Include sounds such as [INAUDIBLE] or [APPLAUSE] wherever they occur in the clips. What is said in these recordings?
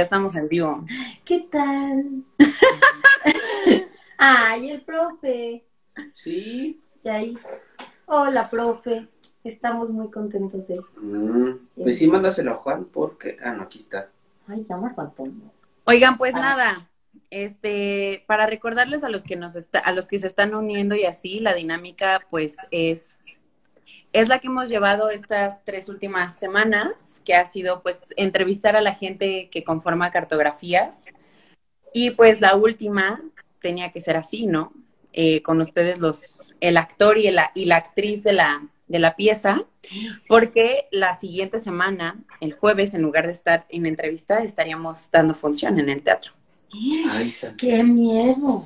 Ya estamos en vivo. ¿Qué tal? [LAUGHS] Ay, el profe. Sí. ahí. Hola, profe. Estamos muy contentos de. Mm, pues sí, mándaselo a Juan porque. Ah, no, aquí está. Ay, ya Antonio. Oigan, pues nada. Este, para recordarles a los que nos está, a los que se están uniendo y así, la dinámica, pues, es es la que hemos llevado estas tres últimas semanas, que ha sido pues entrevistar a la gente que conforma cartografías. Y pues la última tenía que ser así, ¿no? Eh, con ustedes los, el actor y, la, y la actriz de la, de la pieza, porque la siguiente semana, el jueves, en lugar de estar en entrevista, estaríamos dando función en el teatro. Ay, ¡Qué miedo!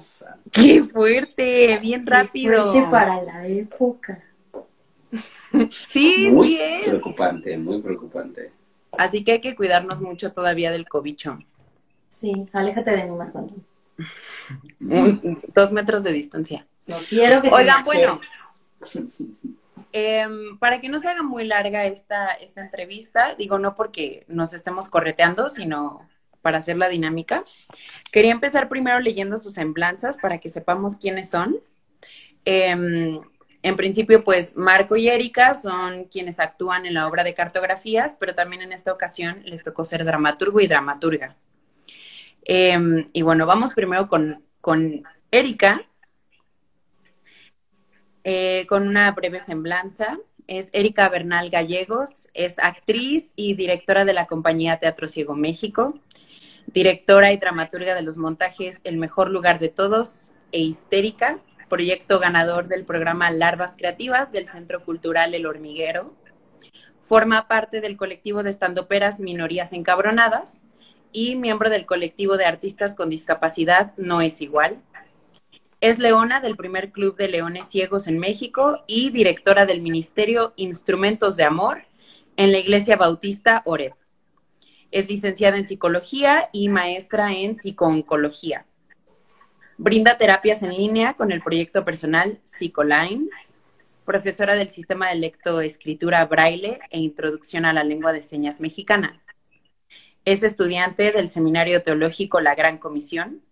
¡Qué fuerte! Bien rápido. fuerte para la época. [LAUGHS] Sí, muy sí es. preocupante, muy preocupante. Así que hay que cuidarnos mucho todavía del cobicho. Sí, aléjate de mi Marco dos metros de distancia. No quiero que Oigan, bueno, [LAUGHS] em, para que no se haga muy larga esta, esta entrevista, digo no porque nos estemos correteando, sino para hacer la dinámica, quería empezar primero leyendo sus semblanzas para que sepamos quiénes son. Eh, en principio, pues Marco y Erika son quienes actúan en la obra de cartografías, pero también en esta ocasión les tocó ser dramaturgo y dramaturga. Em, y bueno, vamos primero con, con Erika, eh, con una breve semblanza. Es Erika Bernal Gallegos, es actriz y directora de la compañía Teatro Ciego México, directora y dramaturga de los montajes El mejor lugar de todos e Histérica, proyecto ganador del programa Larvas Creativas del Centro Cultural El Hormiguero. Forma parte del colectivo de estandoperas Minorías Encabronadas y miembro del colectivo de artistas con discapacidad No es igual. Es leona del primer club de leones ciegos en México y directora del Ministerio Instrumentos de Amor en la Iglesia Bautista Oreb. Es licenciada en psicología y maestra en psicooncología. Brinda terapias en línea con el proyecto personal Psicoline, profesora del sistema de lectoescritura braille e introducción a la lengua de señas mexicana. Es estudiante del Seminario Teológico La Gran Comisión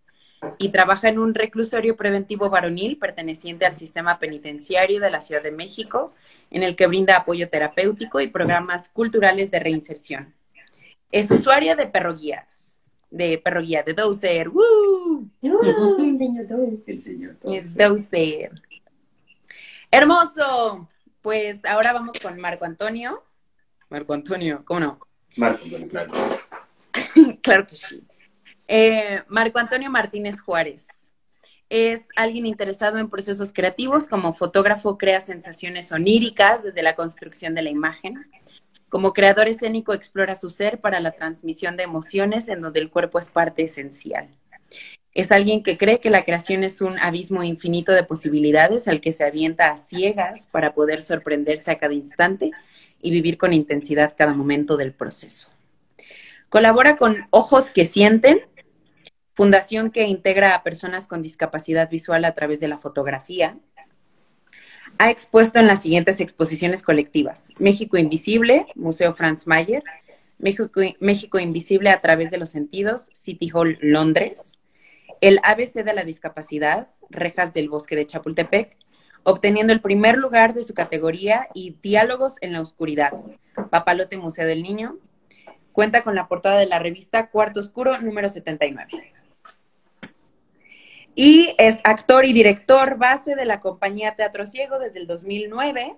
y trabaja en un reclusorio preventivo varonil perteneciente al sistema penitenciario de la Ciudad de México, en el que brinda apoyo terapéutico y programas culturales de reinserción. Es usuaria de perro guías de perro guía de Dozer. ¡Woo! [LAUGHS] el señor El señor Dozer. Hermoso. Pues ahora vamos con Marco Antonio. Marco Antonio, ¿cómo no? Marco Antonio, claro. [LAUGHS] claro que sí. Eh, Marco Antonio Martínez Juárez. Es alguien interesado en procesos creativos. Como fotógrafo crea sensaciones oníricas desde la construcción de la imagen como creador escénico explora su ser para la transmisión de emociones en donde el cuerpo es parte esencial. Es alguien que cree que la creación es un abismo infinito de posibilidades al que se avienta a ciegas para poder sorprenderse a cada instante y vivir con intensidad cada momento del proceso. Colabora con Ojos que Sienten, fundación que integra a personas con discapacidad visual a través de la fotografía, ha expuesto en las siguientes exposiciones colectivas. México Invisible, Museo Franz Mayer, México, Invisible a través de los sentidos, City Hall, Londres, el ABC de la discapacidad, Rejas del Bosque de Chapultepec, obteniendo el primer lugar de su categoría y Diálogos en la Oscuridad, Papalote Museo del Niño. Cuenta con la portada de la revista Cuarto Oscuro número 79. Y es actor y director base de la compañía Teatro Ciego desde el 2009,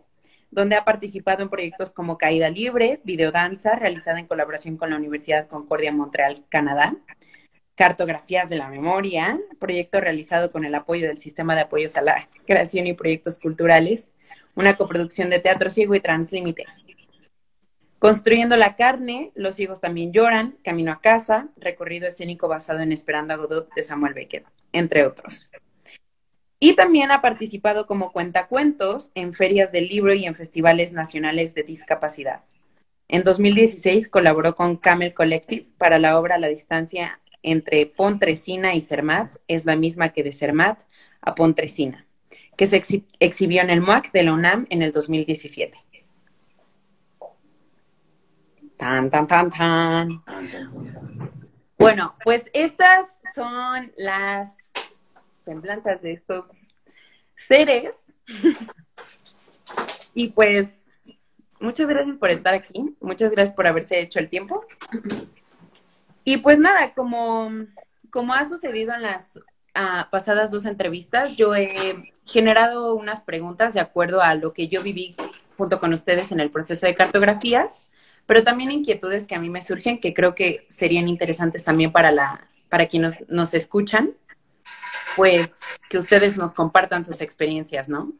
donde ha participado en proyectos como Caída Libre, Videodanza, realizada en colaboración con la Universidad Concordia Montreal, Canadá, Cartografías de la Memoria, proyecto realizado con el apoyo del Sistema de Apoyos a la Creación y Proyectos Culturales, una coproducción de Teatro Ciego y Translímite. Construyendo la carne, Los ciegos también lloran, Camino a casa, recorrido escénico basado en Esperando a Godot de Samuel Beckett, entre otros. Y también ha participado como cuentacuentos en ferias del libro y en festivales nacionales de discapacidad. En 2016 colaboró con Camel Collective para la obra La distancia entre Pontresina y Cermat es la misma que de Cermat a Pontresina, que se exhibió en el MUAC de la UNAM en el 2017. Tan, tan, tan, tan. Bueno, pues estas son las semblanzas de estos seres. [LAUGHS] y pues, muchas gracias por estar aquí. Muchas gracias por haberse hecho el tiempo. Y pues nada, como, como ha sucedido en las ah, pasadas dos entrevistas, yo he generado unas preguntas de acuerdo a lo que yo viví junto con ustedes en el proceso de cartografías, pero también inquietudes que a mí me surgen que creo que serían interesantes también para, la, para quienes nos, nos escuchan, pues que ustedes nos compartan sus experiencias, ¿no?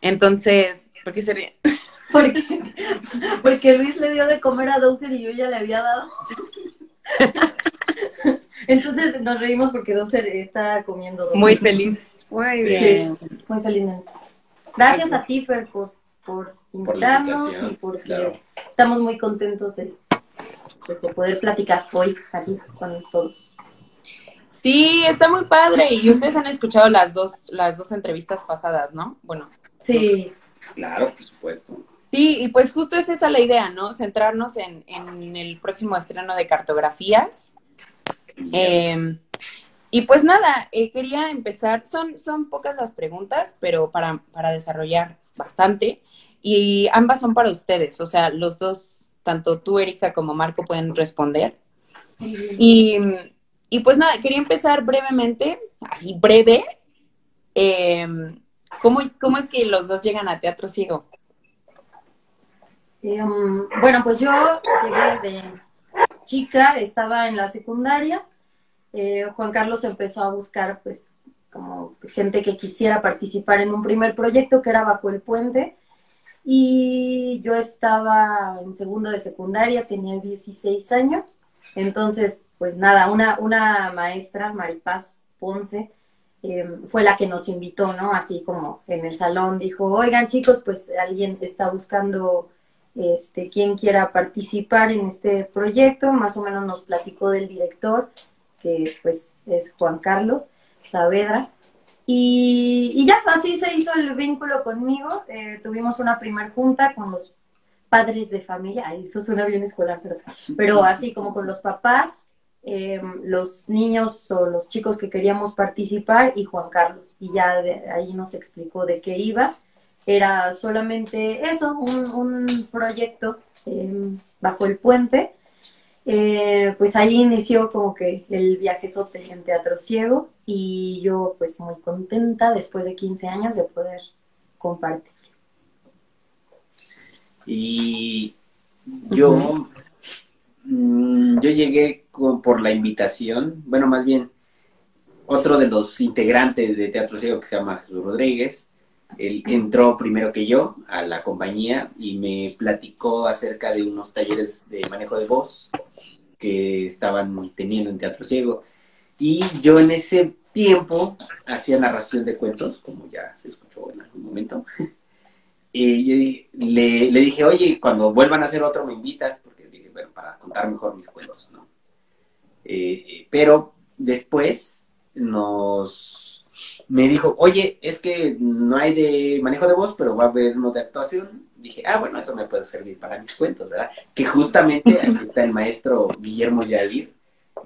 Entonces, ¿por qué sería? [LAUGHS] Porque, porque Luis le dio de comer a Dowser y yo ya le había dado. [LAUGHS] Entonces nos reímos porque Dowser está comiendo. Dowser. Muy feliz. Muy bien. Sí, muy felizmente. Gracias a ti, Fer, por, por invitarnos invitación, y porque claro. estamos muy contentos de, de poder platicar hoy aquí con todos. Sí, está muy padre. Y ustedes han escuchado las dos, las dos entrevistas pasadas, ¿no? Bueno, Sí, Claro, por supuesto. sí, y pues justo es esa la idea, ¿no? Centrarnos en, en el próximo estreno de cartografías. Eh, y pues nada, eh, quería empezar, son, son pocas las preguntas, pero para, para desarrollar bastante. Y ambas son para ustedes, o sea, los dos, tanto tú, Erika, como Marco, pueden responder. Y, y pues nada, quería empezar brevemente, así breve. eh, ¿cómo, ¿Cómo es que los dos llegan a Teatro Ciego? Eh, um, bueno, pues yo llegué desde chica, estaba en la secundaria. eh, Juan Carlos empezó a buscar, pues, como gente que quisiera participar en un primer proyecto que era Bajo el Puente. Y yo estaba en segundo de secundaria, tenía 16 años. Entonces, pues nada, una, una maestra, Maripaz Ponce, eh, fue la que nos invitó, ¿no? Así como en el salón dijo, oigan chicos, pues alguien está buscando este, quien quiera participar en este proyecto, más o menos nos platicó del director, que pues es Juan Carlos Saavedra. Y, ya, así se hizo el vínculo conmigo. Eh, tuvimos una primer junta con los padres de familia, eso suena bien escolar, pero, pero así como con los papás, eh, los niños o los chicos que queríamos participar y Juan Carlos. Y ya de ahí nos explicó de qué iba era solamente eso, un, proyecto eh, bajo el puente. Eh, pues ahí inició como que el viajezote en Teatro Ciego y yo pues muy contenta después de 15 años de poder compartir. Y yo, mm, yo llegué con- por la invitación, bueno, más bien, otro de los integrantes de Teatro Ciego que se llama Jesús Rodríguez, él entró primero que yo a la compañía y me platicó acerca de unos talleres de manejo de voz que estaban teniendo en Teatro Ciego. Y yo en ese tiempo hacía narración de cuentos, como ya se escuchó en algún momento. Y [LAUGHS] yo le, le dije, oye, cuando vuelvan a hacer otro me invitas, porque dije, bueno, para contar mejor mis cuentos, ¿no? Eh, eh, pero después nos me dijo, oye, es que no hay de manejo de voz, pero va a haber uno de actuación. Dije, ah, bueno, eso me puede servir para mis cuentos, ¿verdad? Que justamente aquí está el maestro Guillermo Yadir,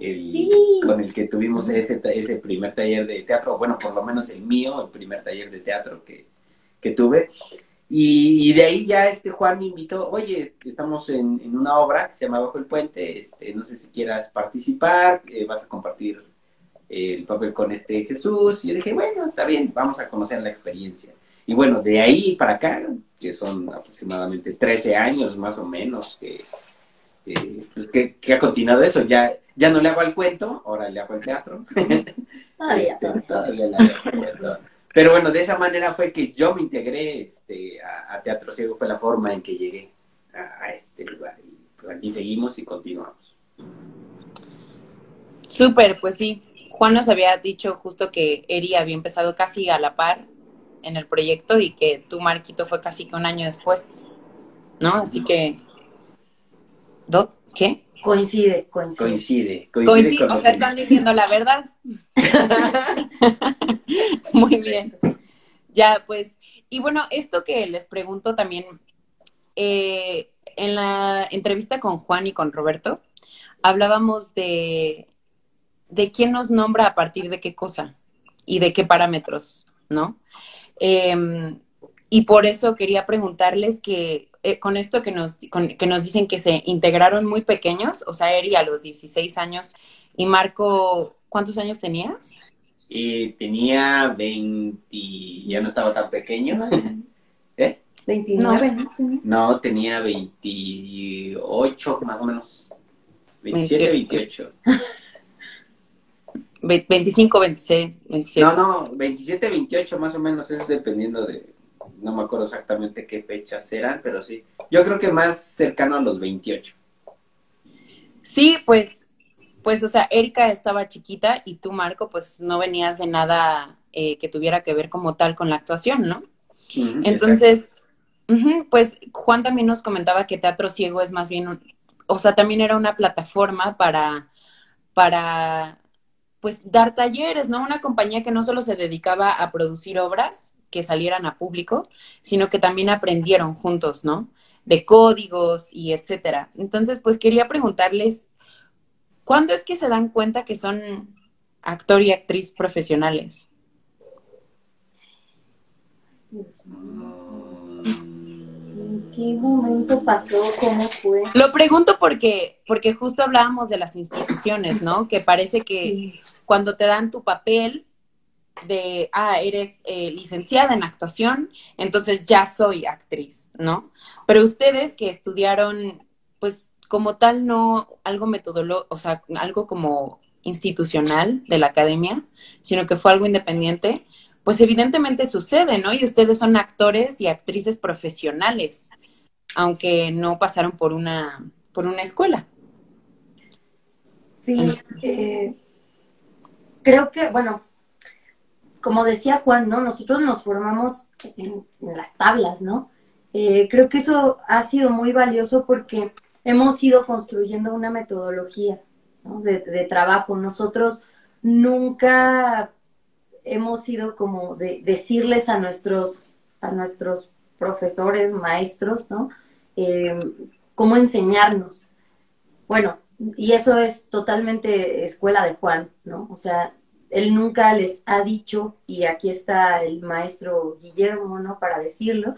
el, Sí. con el que tuvimos ese, ese primer taller de teatro, bueno, por lo menos el mío, el primer taller de teatro que, que tuve. Y, y de ahí ya este Juan me invitó, oye, estamos en, en una obra que se llama Bajo el Puente, este, no sé si quieras participar, eh, vas a compartir el papel con este Jesús. Y yo dije, bueno, está bien, vamos a conocer la experiencia. Y bueno, de ahí para acá, que son aproximadamente 13 años más o menos, que, eh, pues, que, que ha continuado eso. Ya, ya no le hago al cuento, ahora le hago al teatro. [LAUGHS] Todavía, Este, todavía. todavía le hago al cuento. Pero bueno, de esa manera fue que yo me integré este, a, a Teatro Ciego, fue la forma en que llegué a, a este lugar. Y pues aquí seguimos y continuamos. Súper, pues sí. Juan nos había dicho justo que Eri había empezado casi a la par en el proyecto y que tú, Marquito, fue casi que un año después, ¿no? Así que... ¿Do? ¿Qué? Coincide, coincide. Coincide, coincide, Coincide, con o sea, están diciendo la verdad. [LAUGHS] Muy bien. Ya, pues, y bueno, esto que les pregunto también, eh, en la entrevista con Juan y con Roberto, hablábamos de, de quién nos nombra a partir de qué cosa y de qué parámetros, ¿no? Em, y por eso quería preguntarles que eh, con esto que nos, que nos dicen que se integraron muy pequeños, o sea, Eri a los 16 años y Marco, ¿cuántos años tenías? Eh, tenía 20, ya no estaba tan pequeño. [LAUGHS] ¿Eh? 29, no. tenía 28 más o menos. 27, 28. 25, 26, 27. No, no, 27, 28 más o menos es dependiendo de, no me acuerdo exactamente qué fechas eran, pero sí. Yo creo que más cercano a los 28. Sí, pues, pues, o sea, Erika estaba chiquita y tú, Marco, pues no venías de nada eh, que tuviera que ver como tal con la actuación, ¿no? Entonces, pues Juan también nos comentaba que Teatro Ciego es más bien, o sea, también era una plataforma para, para, pues, dar talleres, ¿no? Una compañía que no solo se dedicaba a producir obras, que salieran a público, sino que también aprendieron juntos, ¿no? De códigos y etcétera. Entonces, pues quería preguntarles, ¿cuándo es que se dan cuenta que son actor y actriz profesionales? ¿En qué momento pasó? ¿Cómo fue? Lo pregunto porque, porque justo hablábamos de las instituciones, ¿no? Que parece que cuando te dan tu papel, de, ah, eres eh, licenciada en actuación, entonces ya soy actriz, ¿no? Pero ustedes que estudiaron, pues como tal, no algo metodológico, o sea, algo como institucional de la academia, sino que fue algo independiente, pues evidentemente sucede, ¿no? Y ustedes son actores y actrices profesionales, aunque no pasaron por una, por una escuela. Sí, eh, creo que, bueno, como decía Juan, ¿no? Nosotros nos formamos en, las tablas, ¿no? Eh, creo que eso ha sido muy valioso porque hemos ido construyendo una metodología de, trabajo. Nosotros nunca hemos ido como de decirles a nuestros, a nuestros profesores, maestros, ¿no? Eh, cómo enseñarnos. Bueno, y eso es totalmente escuela de Juan, ¿no? O sea, él nunca les ha dicho, y aquí está el maestro Guillermo, ¿no? Para decirlo,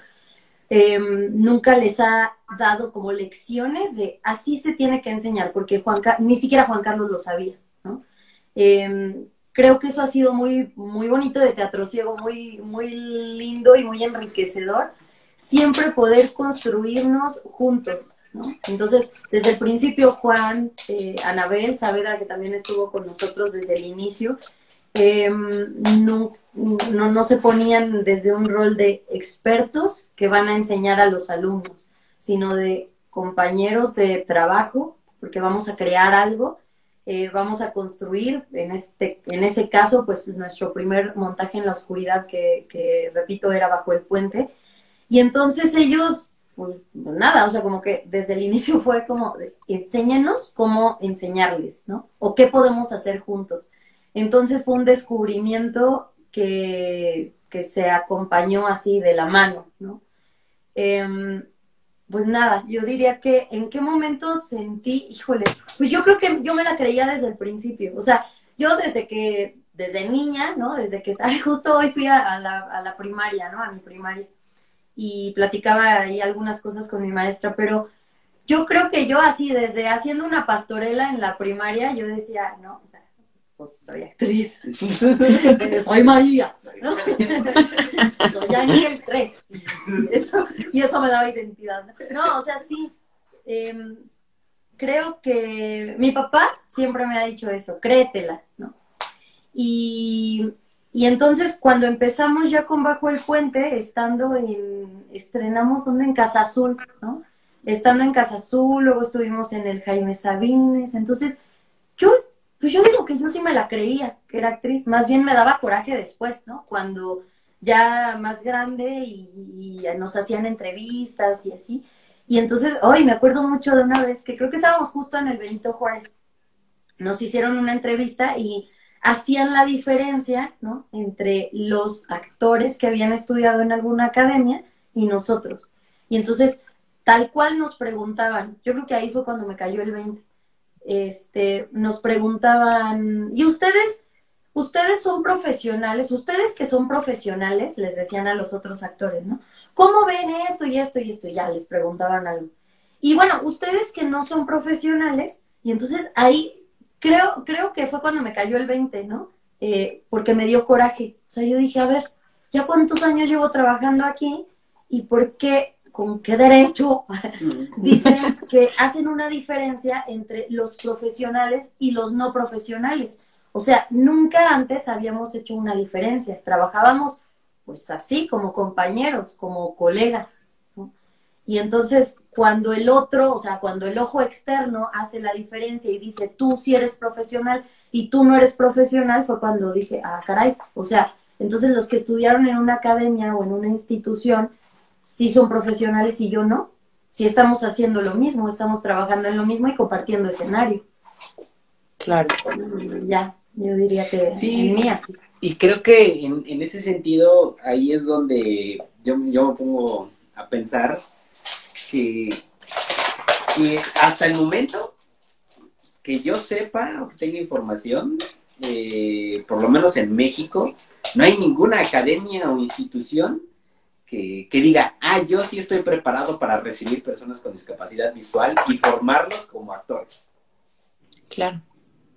em, nunca les ha dado como lecciones de así se tiene que enseñar, porque Juan, ni siquiera Juan Carlos lo sabía, ¿no? Em, creo que eso ha sido muy, muy bonito de Teatro Ciego, muy, muy lindo y muy enriquecedor, siempre poder construirnos juntos, ¿no? Entonces, desde el principio, Juan, eh, Anabel Saavedra, que también estuvo con nosotros desde el inicio, Em, no, no, se ponían desde un rol de expertos que van a enseñar a los alumnos, sino de compañeros de trabajo, porque vamos a crear algo, eh, vamos a construir, en, este, en ese caso, pues nuestro primer montaje en la oscuridad, que, repito, era bajo el puente. Y entonces ellos, pues nada, o sea, como que desde el [LAUGHS] inicio fue como, enséñenos cómo enseñarles, ¿no? O qué podemos hacer juntos. Entonces fue un descubrimiento que, se acompañó así de la mano, ¿no? Em, pues nada, yo diría que en qué momento sentí, híjole, pues yo creo que yo me la creía desde el principio, o sea, yo desde que, desde niña, ¿no? Desde que estaba, [LAUGHS] justo hoy fui a, la, a la primaria, ¿no? A mi primaria, y platicaba ahí algunas cosas con mi maestra, pero yo creo que yo así, desde haciendo una pastorela en la primaria, yo decía, no, o sea, pues soy actriz, [LAUGHS] soy María, soy [LAUGHS] Ángel 3, y eso, me daba identidad. No, o sea, sí, em, creo que mi papá siempre me ha dicho eso, créetela, ¿no? Y, y entonces cuando empezamos ya con Bajo el Puente, estando en, estrenamos donde en Casa Azul, ¿no? Estando en Casa Azul, luego estuvimos en el Jaime Sabines, entonces yo pues yo digo que yo sí me la creía, que era actriz. Más bien me daba coraje después, ¿no? Cuando ya más grande y, nos hacían entrevistas y así. Y entonces, hoy me acuerdo mucho de una vez que creo que estábamos justo en el Benito Juárez. Nos hicieron una entrevista y hacían la diferencia, ¿no? Entre los actores que habían estudiado en alguna academia y nosotros. Y entonces, tal cual nos preguntaban, yo creo que ahí fue cuando me cayó el 20 este, nos preguntaban, ¿y ustedes, ustedes son profesionales? Ustedes que son profesionales, les decían a los otros actores, ¿no? ¿Cómo ven esto y esto y esto? Y ya les preguntaban algo. Y bueno, ustedes que no son profesionales, y entonces ahí creo, creo que fue cuando me cayó el 20, ¿no? Eh, porque me dio coraje. O sea, yo dije, a ver, ¿ya cuántos años llevo trabajando aquí? ¿Y por qué, con qué derecho dicen que hacen una diferencia entre los profesionales y los no profesionales? O sea, nunca antes habíamos hecho una diferencia. Trabajábamos pues así, como compañeros, como colegas. Y entonces, cuando el otro, o sea, cuando el ojo externo hace la diferencia y dice, tú sí eres profesional y tú no eres profesional, fue cuando dije, ah, caray, o sea, entonces los que estudiaron en una academia o en una institución, sí son profesionales y yo no. Sí estamos haciendo lo mismo, estamos trabajando en lo mismo y compartiendo escenario. Claro. Ya, yo diría que Sí. en mí así. Y creo que en, en ese sentido, ahí es donde yo, yo me pongo a pensar que, que hasta el momento que yo sepa o que tenga información, eh, por lo menos en México, no hay ninguna academia o institución que, que diga, ah, yo sí estoy preparado para recibir personas con discapacidad visual y formarlos como actores. Claro.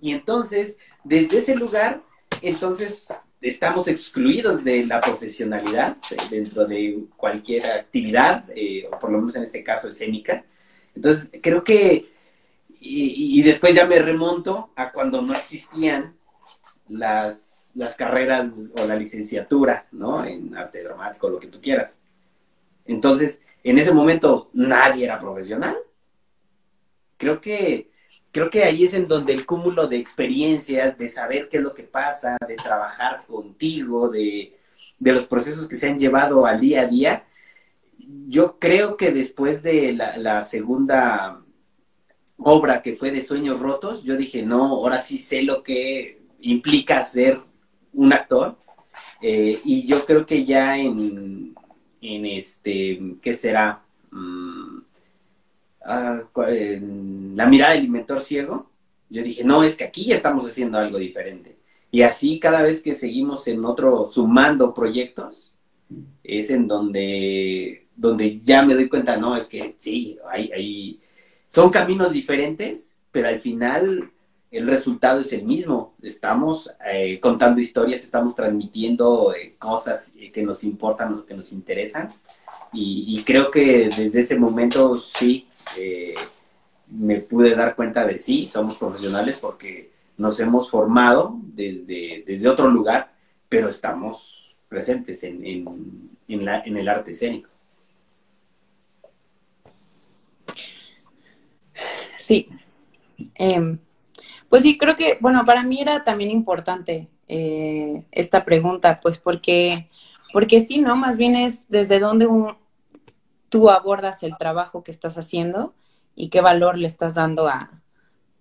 Y entonces, desde ese lugar, entonces estamos excluidos de la profesionalidad eh, dentro de cualquier actividad, eh, o por lo menos en este caso escénica. Entonces, creo que, y, y después ya me remonto a cuando no existían las, las carreras o la licenciatura, ¿no? En arte dramático, lo que tú quieras. Entonces, en ese momento nadie era profesional. Creo que creo que ahí es en donde el cúmulo de experiencias, de saber qué es lo que pasa, de trabajar contigo, de, de los procesos que se han llevado al día a día, yo creo que después de la, la segunda obra que fue de Sueños Rotos, yo dije, no, ahora sí sé lo que implica ser un actor. Eh, y yo creo que ya en, en este, ¿qué será? Mm, ah, la mirada del inventor ciego, yo dije, no, es que aquí ya estamos haciendo algo diferente. Y así cada vez que seguimos en otro, sumando proyectos, es en donde, donde ya me doy cuenta, no, es que sí, hay, hay, son caminos diferentes, pero al final el resultado es el mismo. Estamos eh, contando historias, estamos transmitiendo eh, cosas eh, que nos importan o que nos interesan. Y, creo que desde ese momento sí me pude dar cuenta de sí, somos profesionales porque nos hemos formado desde, desde otro lugar, pero estamos presentes en, en, en la, en el arte escénico. Sí. Em, pues sí, creo que, bueno, para mí era también importante eh, esta pregunta, pues porque, porque sí, ¿no? Más bien es desde dónde tú abordas el trabajo que estás haciendo y qué valor le estás dando a,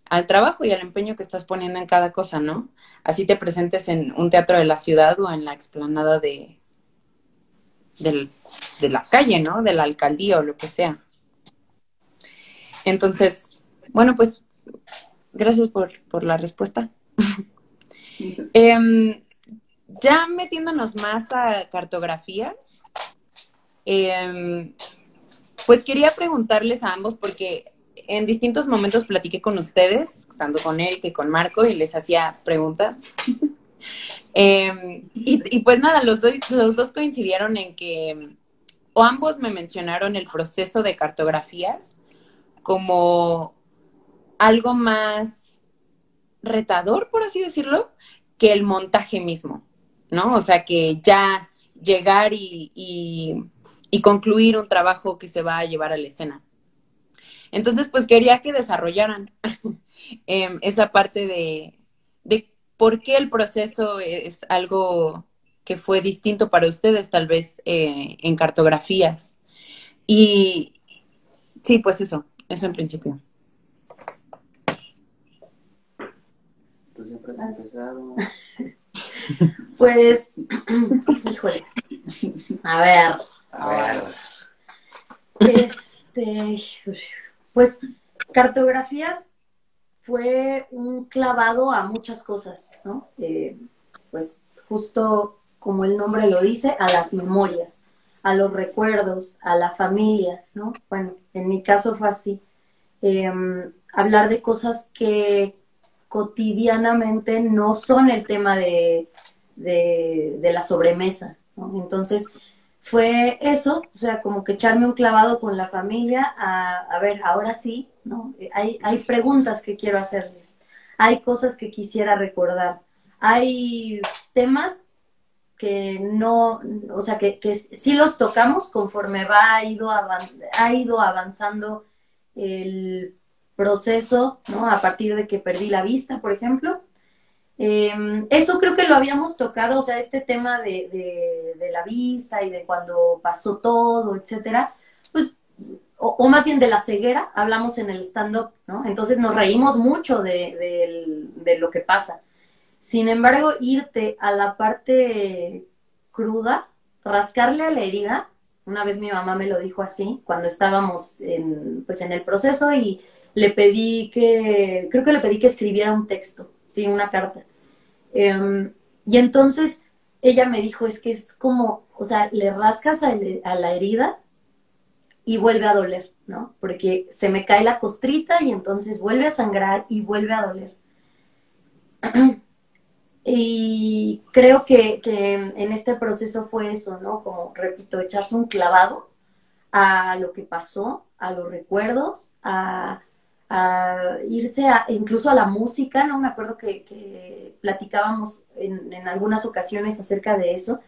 al trabajo y al empeño que estás poniendo en cada cosa, ¿no? Así te presentes en un teatro de la ciudad o en la explanada de, de la calle, ¿no? De la alcaldía o lo que sea. Entonces, bueno, pues gracias por, por la respuesta. Em, ya metiéndonos más a cartografías, em, pues quería preguntarles a ambos porque en distintos momentos platiqué con ustedes, tanto con él que con Marco, y les hacía preguntas. [LAUGHS] Em, y, y pues nada, los dos, los dos coincidieron en que, o ambos me mencionaron el proceso de cartografías como algo más retador, por así decirlo, que el montaje mismo, ¿no? O sea, que ya llegar y, y, concluir un trabajo que se va a llevar a la escena. Entonces, pues quería que desarrollaran [LAUGHS] em, esa parte de, de por qué el proceso es algo que fue distinto para ustedes, tal vez eh, en cartografías. Y sí, pues eso, eso en principio. Tú siempre has As- empezado. [LAUGHS] Pues, [CLEARS THROAT] híjole. A ver. A ver. Este, pues, cartografías fue un clavado a muchas cosas, ¿no? Eh, pues justo como el nombre lo dice, a las memorias, a los recuerdos, a la familia, ¿no? Bueno, en mi caso fue así. Em, hablar de cosas que cotidianamente no son el tema de, de, la sobremesa. Entonces, fue eso, o sea, como que echarme un clavado con la familia a, a ver, ahora sí, ¿no? Hay, hay preguntas que quiero hacerles, hay cosas que quisiera recordar, hay temas que no, o sea, que, que sí los tocamos conforme va, ha ido, ha ido avanzando el proceso, ¿no? A partir de que perdí la vista, por ejemplo. Em, eso creo que lo habíamos tocado, o sea, este tema de, de, la vista y de cuando pasó todo, etcétera, pues, o, más bien de la ceguera, hablamos en el stand-up, ¿no? Entonces nos reímos mucho de, de lo que pasa. Sin embargo, irte a la parte cruda, rascarle a la herida, una vez mi mamá me lo dijo así, cuando estábamos en, pues en el proceso y le pedí que, creo que le pedí que escribiera un texto, sí, una carta. Em, y entonces ella me dijo, es que es como, o sea, le rascas a, a la herida y vuelve a doler, ¿no? Porque se me cae la costrita y entonces vuelve a sangrar y vuelve a doler. [CLEARS THROAT] Y creo que, en este proceso fue eso, ¿no? Como, repito, echarse un clavado a lo que pasó, a los recuerdos, a, irse a, incluso a la música, ¿no? Me acuerdo que, platicábamos en, en, algunas ocasiones acerca de eso,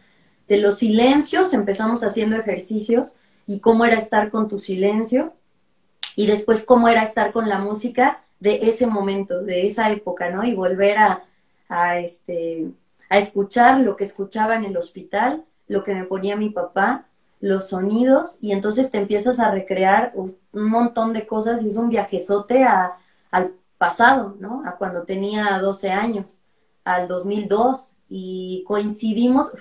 de los silencios, empezamos haciendo ejercicios y cómo era estar con tu silencio y después cómo era estar con la música de ese momento, de esa época, ¿no? Y volver a, a, este, a escuchar lo que escuchaba en el hospital, lo que me ponía mi papá, los sonidos, y entonces te empiezas a recrear un montón de cosas y es un viajezote a, al pasado, ¿no? A cuando tenía 12 años, al 2002, y coincidimos,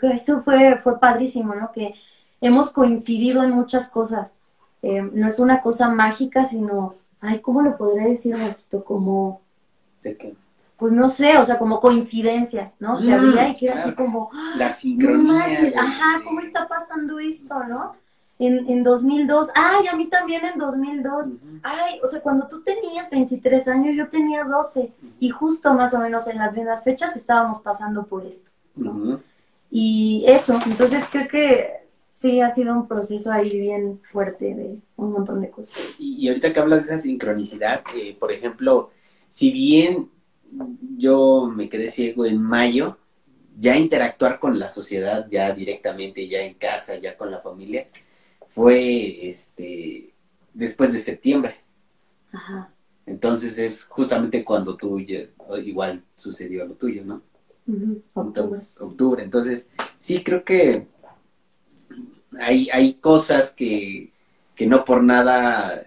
eso fue, fue padrísimo, ¿no? Que hemos coincidido en muchas cosas. Eh, no es una cosa mágica, sino, ay, ¿cómo lo podría decir, Marquito? Como... ¿De qué? Pues no sé, o sea, como coincidencias, ¿no? que había y que era así como, la sincronía. ajá, ¿cómo está pasando esto, no? En, en 2002, ay, a mí también en 2002, ay, o sea, cuando tú tenías 23 años, yo tenía 12, y justo más o menos en las mismas fechas estábamos pasando por esto, ¿no? Y eso, entonces creo que sí ha sido un proceso ahí bien fuerte de un montón de cosas. Y, ahorita que hablas de esa sincronicidad, eh, por ejemplo, si bien yo me quedé ciego en mayo, ya interactuar con la sociedad, ya directamente, ya en casa, ya con la familia, fue este después de septiembre. Ajá. Entonces es justamente cuando tú igual sucedió lo tuyo, ¿no? Entonces, octubre. Entonces, sí creo que hay, hay cosas que, que no por nada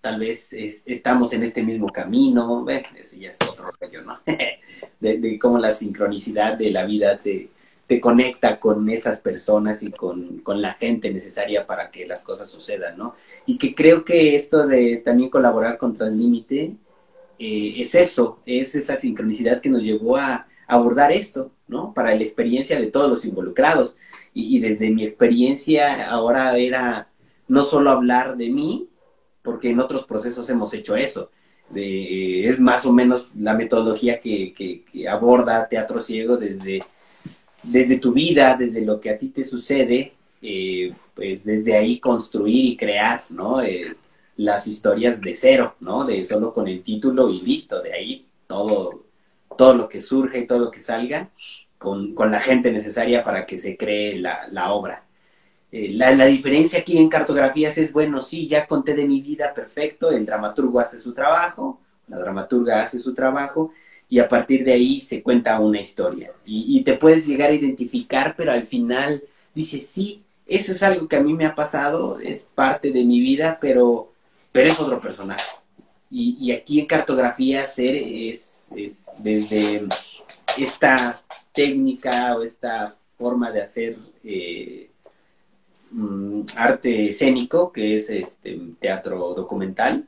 tal vez estamos en este mismo camino, eso ya es otro rollo, ¿no? [LAUGHS] de, cómo la sincronicidad de la vida te, te conecta con esas personas y con, la gente necesaria para que las cosas sucedan, ¿no? Y que creo que esto de también colaborar contra el límite eh, es eso, es esa sincronicidad que nos llevó a abordar esto, ¿no? Para la experiencia de todos los involucrados. y desde mi experiencia ahora era no solo hablar de mí, porque en otros procesos hemos hecho eso. es más o menos la metodología que, aborda Teatro Ciego desde, desde tu vida, desde lo que a ti te sucede, eh, pues desde ahí construir y crear, ¿no? Eh, las historias de cero, ¿no? De solo con el título y listo, de ahí todo, todo lo que surge y todo lo que salga con, la gente necesaria para que se cree la obra. Eh, la, diferencia aquí en cartografías es, bueno, sí, ya conté de mi vida, perfecto, el dramaturgo hace su trabajo, la dramaturga hace su trabajo, y a partir de ahí se cuenta una historia. Y, te puedes llegar a identificar, pero al final dices, sí, eso es algo que a mí me ha pasado, es parte de mi vida, pero, pero es otro personaje. Y, aquí en cartografía ser es, es desde esta técnica o esta forma de hacer eh, Mm, arte escénico, que es este teatro documental,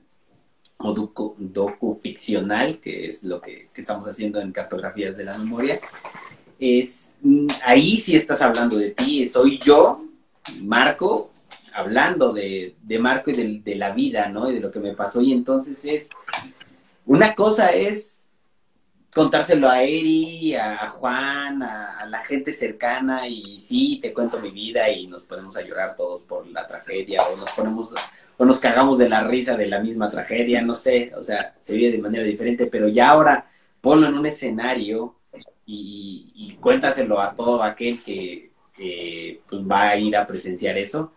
o docu, docu-ficcional, que es lo que, estamos haciendo en Cartografías de la Memoria, es mm, ahí sí estás hablando de ti, soy yo, Marco, hablando de, de Marco y de, de, la vida, ¿no? Y de lo que me pasó. Y entonces es, una cosa es contárselo a Eri, a, Juan, a, la gente cercana y sí, te cuento mi vida y nos ponemos a llorar todos por la tragedia o nos ponemos o nos cagamos de la risa de la misma tragedia, no sé, o sea, se vive de manera diferente, pero ya ahora ponlo en un escenario y, y cuéntaselo a todo aquel que, que pues, va a ir a presenciar eso.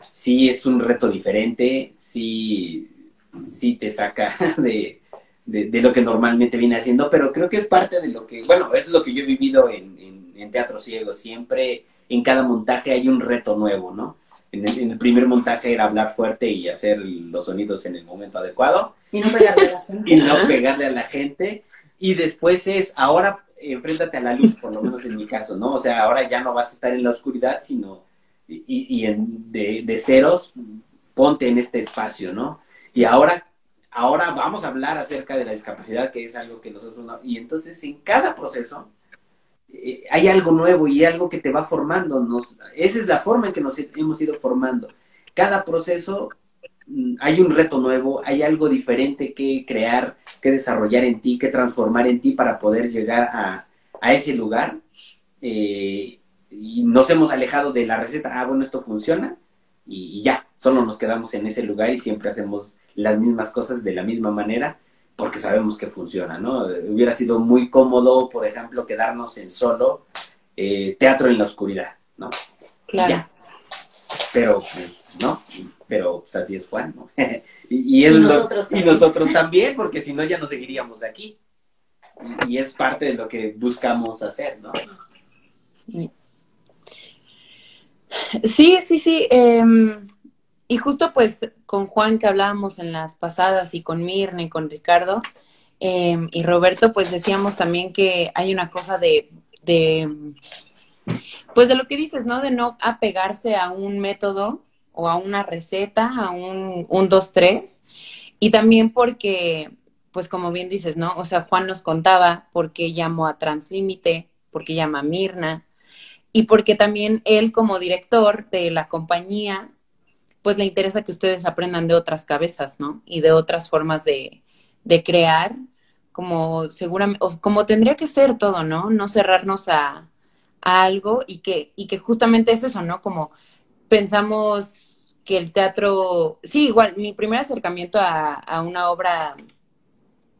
Sí es un reto diferente, sí, sí te saca [LAUGHS] de, de, de, lo que normalmente viene haciendo, pero creo que es parte de lo que, bueno, eso es lo que yo he vivido en, en, en Teatro Ciego, siempre en cada montaje hay un reto nuevo, ¿no? En el, en el, primer montaje era hablar fuerte y hacer los sonidos en el momento adecuado. Y no pegarle a la [LAUGHS] gente. y no pegarle a la gente. Y después es, ahora enfréntate a la luz, por lo menos en mi caso, ¿no? O sea, ahora ya no vas a estar en la oscuridad, sino, y, y en, de, de ceros, ponte en este espacio, ¿no? Y ahora ahora vamos a hablar acerca de la discapacidad, que es algo que nosotros no... Y entonces en cada proceso eh, hay algo nuevo y algo que te va formando. Nos, esa es la forma en que nos hemos ido formando. Cada proceso mm, hay un reto nuevo, hay algo diferente que crear, que desarrollar en ti, que transformar en ti para poder llegar a, a ese lugar. Eh, y nos hemos alejado de la receta, ah, bueno, esto funciona, y, y ya, solo nos quedamos en ese lugar y siempre hacemos las mismas cosas de la misma manera porque sabemos que funciona, ¿no? Hubiera sido muy cómodo, por ejemplo, quedarnos en solo eh, teatro en la oscuridad, ¿no? Claro. Ya. Pero, ¿no? Pero pues, así es Juan, ¿no? [LAUGHS] y, y, es Y lo- nosotros y también. nosotros también, porque si no ya no seguiríamos aquí. Y, y es parte de lo que buscamos hacer, ¿no? Sí, sí, sí. em, y justo pues con Juan que hablábamos en las pasadas y con Mirna y con Ricardo em, y Roberto, pues decíamos también que hay una cosa de, de, pues de lo que dices, ¿no? De no apegarse a un método o a una receta, a un, un dos, tres. Y también porque, pues como bien dices, ¿no? O sea, Juan nos contaba por qué llamó a Translímite, por qué llama a Mirna, y porque también él como director de la compañía, pues le interesa que ustedes aprendan de otras cabezas, ¿no? Y de otras formas de, de crear, como seguramente, o como tendría que ser todo, ¿no? No cerrarnos a, algo y que, y que justamente es eso, ¿no? Como pensamos que el teatro, sí, igual, mi primer acercamiento a, a una obra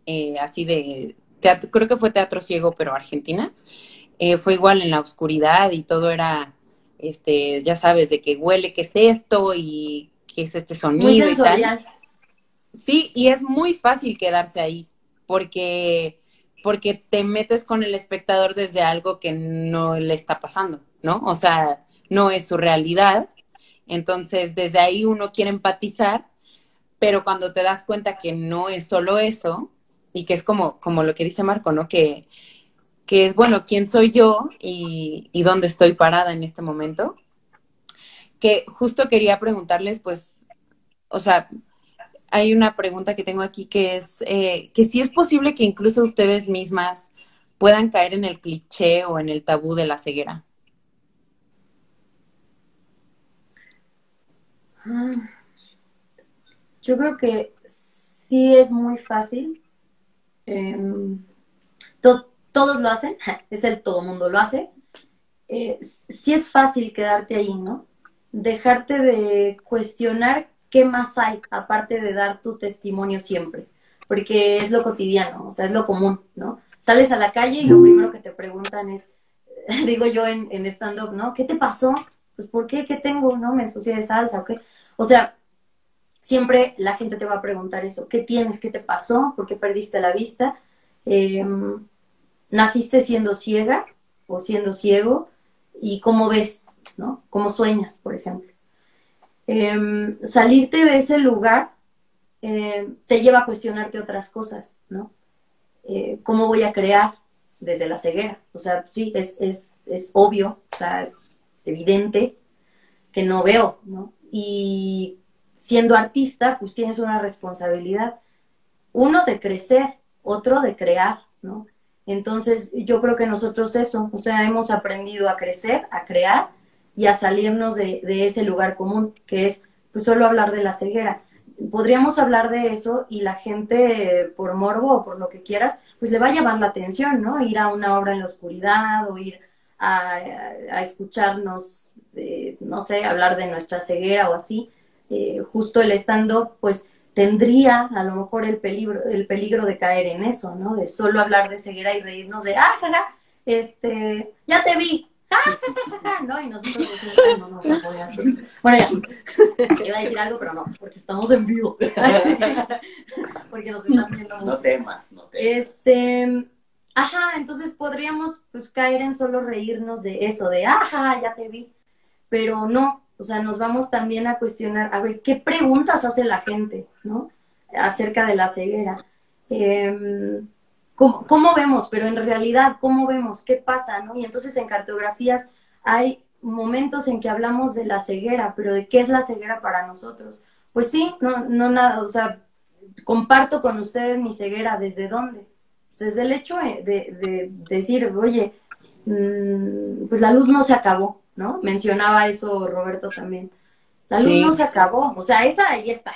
eh, así de teatro, creo que fue Teatro Ciego, pero Argentina, eh, fue igual en la oscuridad y todo era, este, ya sabes, de que huele, qué es esto y qué es este sonido Muy y tal. Sí, y es muy fácil quedarse ahí, porque, porque te metes con el espectador desde algo que no le está pasando, ¿no? O sea, no es su realidad. Entonces, desde ahí uno quiere empatizar, pero cuando te das cuenta que no es solo eso, y que es como, como lo que dice Marco, ¿no? Que, que es, bueno, ¿quién soy yo y, dónde estoy parada en este momento? Que justo quería preguntarles, pues, o sea, hay una pregunta que tengo aquí que es eh, que si es posible que incluso ustedes mismas puedan caer en el cliché o en el tabú de la ceguera. Ah, Yo creo que sí es muy fácil. Em, todos lo hacen, [LAUGHS] es el todo mundo lo hace. Eh, sí es fácil quedarte ahí, ¿no? Dejarte de cuestionar qué más hay, aparte de dar tu testimonio siempre, porque es lo cotidiano, o sea, es lo común, ¿no? Sales a la calle y lo primero que te preguntan es, [LAUGHS] digo yo en, en stand-up, ¿no? ¿Qué te pasó? Pues, ¿por qué? ¿Qué tengo? ¿No? ¿Me ensucié de salsa o qué? O sea, siempre la gente te va a preguntar eso. ¿Qué tienes? ¿Qué te pasó? ¿Por qué perdiste la vista? Eh, ¿Naciste siendo ciega o siendo ciego? ¿Y cómo ves? ¿No? ¿Cómo sueñas, por ejemplo? Eh, salirte de ese lugar eh, te lleva a cuestionarte otras cosas, ¿no? Eh, ¿Cómo voy a crear desde la ceguera? O sea, sí, es, es, es obvio, o sea, evidente que no veo, ¿no? Y siendo artista, pues tienes una responsabilidad. uno de crecer, otro de crear, ¿no? Entonces, yo creo que nosotros eso, o sea, hemos aprendido a crecer, a crear y a salirnos de, ese lugar común, que es pues, solo hablar de la ceguera. Podríamos hablar de eso y la gente, por morbo o por lo que quieras, pues le va a llamar la atención, ¿no? Ir a una obra en la oscuridad o ir a, escucharnos, no sé, hablar de nuestra ceguera o así. Eh, justo el estando, pues tendría a lo mejor el peligro, el peligro de caer en eso, ¿no? De solo hablar de ceguera y reírnos de, ah, este, ya te vi, no, y nosotros decimos, no, no, no voy a hacer. Bueno, ya, iba a decir algo, pero no, porque estamos en vivo. [LAUGHS] porque nos estás viendo No temas, no temas. Este, ajá, entonces podríamos pues caer en solo reírnos de eso, de, ajá, ya te vi. Pero no, o sea, nos vamos también a cuestionar, a ver, ¿qué preguntas hace la gente, ¿no? Acerca de la ceguera. Em, ¿cómo, vemos? Pero en realidad, ¿cómo vemos? ¿Qué pasa, no? Y entonces en cartografías hay momentos en que hablamos de la ceguera, pero ¿de qué es la ceguera para nosotros? Pues sí, no, no nada, o sea, comparto con ustedes mi ceguera, ¿desde dónde? Desde el hecho de, decir, oye, mm, pues la luz no se acabó, ¿no? Mencionaba eso Roberto también. La luz no se acabó, o sea, esa ahí está,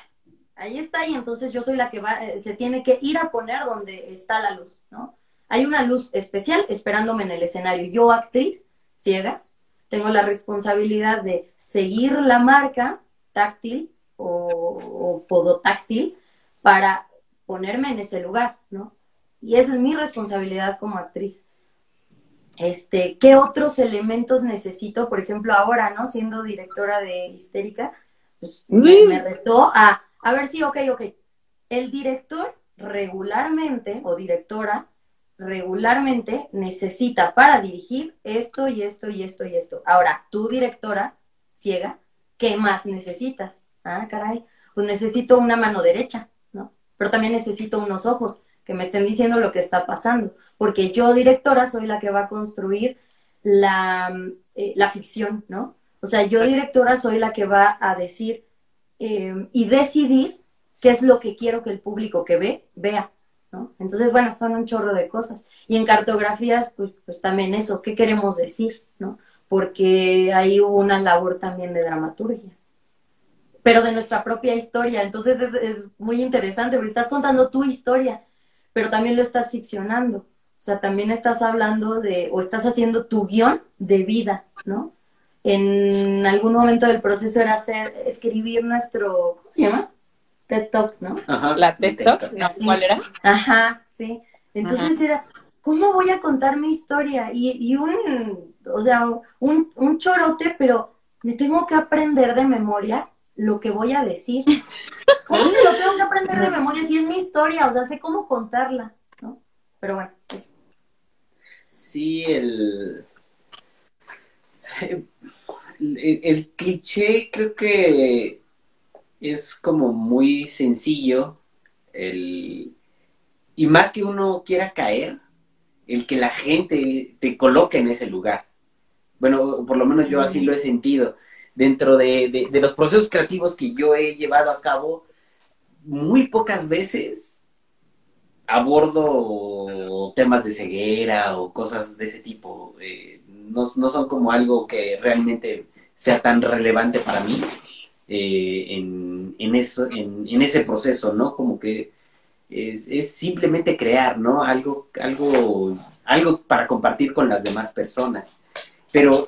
ahí está y entonces yo soy la que va, eh, se tiene que ir a poner donde está la luz, ¿no? Hay una luz especial esperándome en el escenario. Yo, actriz, ciega, tengo la responsabilidad de seguir la marca táctil o, o podotáctil para ponerme en ese lugar, ¿no? Y esa es mi responsabilidad como actriz este, ¿qué otros elementos necesito? Por ejemplo, ahora, ¿no? Siendo directora de Histérica, pues me, restó a, a ver si, ok, ok, el director regularmente, o directora, regularmente necesita para dirigir esto y esto y esto y esto. Ahora, tú, directora ciega, ¿qué más necesitas? Ah, caray, pues necesito una mano derecha, ¿no? Pero también necesito unos ojos que me estén diciendo lo que está pasando, porque yo, directora, soy la que va a construir la, eh, la ficción, ¿no? O sea, yo, directora, soy la que va a decir eh, y decidir qué es lo que quiero que el público que ve vea, ¿no? Entonces, bueno, son un chorro de cosas. Y en cartografías, pues, pues también eso, ¿qué queremos decir, ¿no? Porque hubo una labor también de dramaturgia pero de nuestra propia historia. Entonces es, es, muy interesante porque estás contando tu historia pero también lo estás ficcionando. O sea, también estás hablando de, o estás haciendo tu guion de vida, ¿no? En algún momento del proceso era hacer, escribir nuestro, ¿cómo se llama? TED Talk, ¿no? Ajá, la TED Talk, ¿no? ¿cuál era? Ajá, sí. Entonces era, ¿cómo voy a contar mi historia? Y, y un, o sea, un, un chorote, pero me tengo que aprender de memoria lo que voy a decir. [LAUGHS] ¿Cómo lo tengo que aprender de memoria? Si es mi historia, o sea, sé cómo contarla, ¿no? Pero bueno, Sí, el, el, cliché creo que es como muy sencillo, el, y más que uno quiera caer, el que la gente te coloque en ese lugar. Bueno, por lo menos yo así lo he sentido dentro de, los procesos creativos que yo he llevado a cabo, muy pocas veces abordo temas de ceguera o cosas de ese tipo. Eh, no, son como algo que realmente sea tan relevante para mí eh, en, eso, en, ese proceso, ¿no? Como que es, es, simplemente crear, ¿no? Algo, algo, algo para compartir con las demás personas pero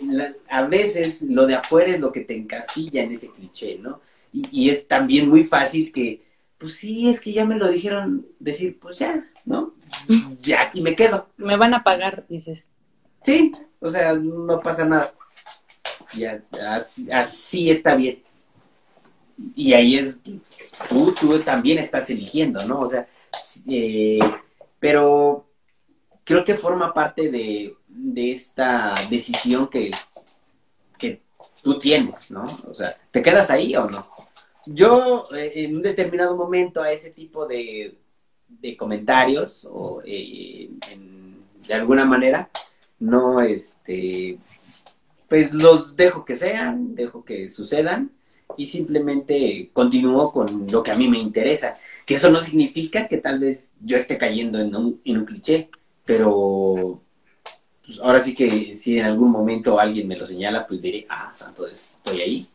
a veces lo de afuera es lo que te encasilla en ese cliché, ¿no? Y, es también muy fácil que, pues sí, es que ya me lo dijeron decir, pues ya, ¿no? [LAUGHS] Ya aquí me quedo. Me van a pagar, dices. Sí, o sea, no pasa nada. Ya, así, está bien. Y ahí es, tú, tú también estás eligiendo, ¿no? O sea, eh, pero creo que forma parte de, esta decisión que, que tú tienes, ¿no? O sea, ¿te quedas ahí o no? Yo, eh, en un determinado momento, a ese tipo de, de comentarios, o eh, de alguna manera, no, este, pues los dejo que sean, dejo que sucedan, y simplemente continúo con lo que a mí me interesa. Que eso no significa que tal vez yo esté cayendo en un, en un cliché, pero pues ahora sí que si en algún momento alguien me lo señala, pues diré, ah, santo, estoy ahí.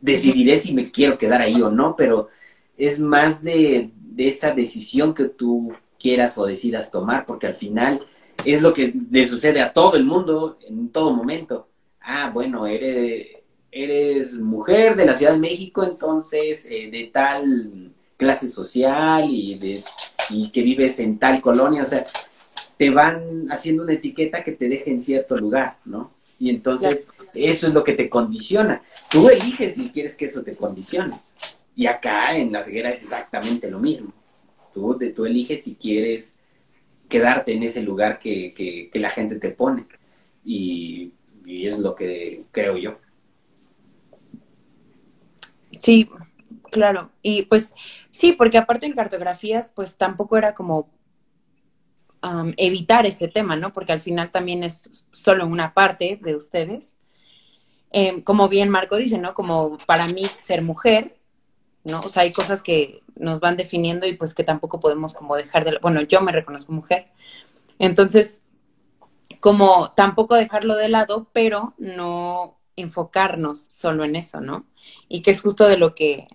Decidiré si me quiero quedar ahí o no, pero es más de, de esa decisión que tú quieras o decidas tomar, porque al final es lo que le sucede a todo el mundo en todo momento. Ah, bueno, eres, eres mujer de la Ciudad de México, entonces eh, de tal clase social y, de, y que vives en tal colonia, o sea, te van haciendo una etiqueta que te deje en cierto lugar, ¿no? Y entonces eso es lo que te condiciona. Tú eliges si quieres que eso te condicione. Y acá en la ceguera es exactamente lo mismo. Tú, de, tú eliges si quieres quedarte en ese lugar que, que, la gente te pone. Y, y es lo que creo yo. Sí, claro. Y pues sí, porque aparte en cartografías, pues tampoco era como evitar ese tema, ¿no? Porque al final también es solo una parte de ustedes. Em, como bien Marco dice, ¿no? Como para mí ser mujer, ¿no? O sea, hay cosas que nos van definiendo y pues que tampoco podemos como dejar de... Bueno, yo me reconozco mujer. Entonces, como tampoco dejarlo de lado, pero no enfocarnos solo en eso, ¿no? y que es justo de lo que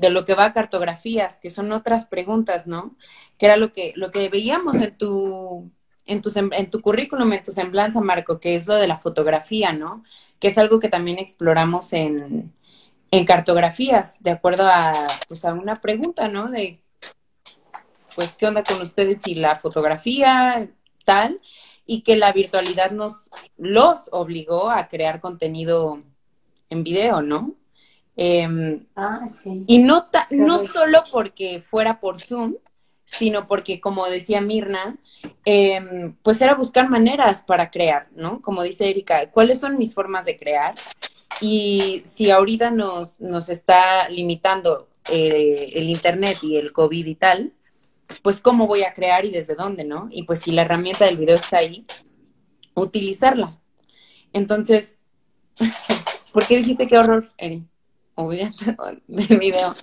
de lo que va a cartografías, que son otras preguntas, ¿no? Que era lo que lo que veíamos en tu en tu, en tu currículum, en tu semblanza, Marco, que es lo de la fotografía, ¿no? Que es algo que también exploramos en, en cartografías, de acuerdo a, pues, a una pregunta, ¿no? De, pues, ¿qué onda con ustedes y la fotografía, tal? Y que la virtualidad nos los obligó a crear contenido en video, ¿no? Em, ah, sí. Y no, no solo porque fuera por Zoom, sino porque, como decía Mirna, em, pues era buscar maneras para crear, ¿no? Como dice Erika, ¿cuáles son mis formas de crear? Y si ahorita nos, nos está limitando eh, el Internet y el COVID y tal, pues cómo voy a crear y desde dónde, ¿no? Y pues si la herramienta del video está ahí, utilizarla. Entonces, [LAUGHS] ¿por qué dijiste qué horror, Eri? Del video.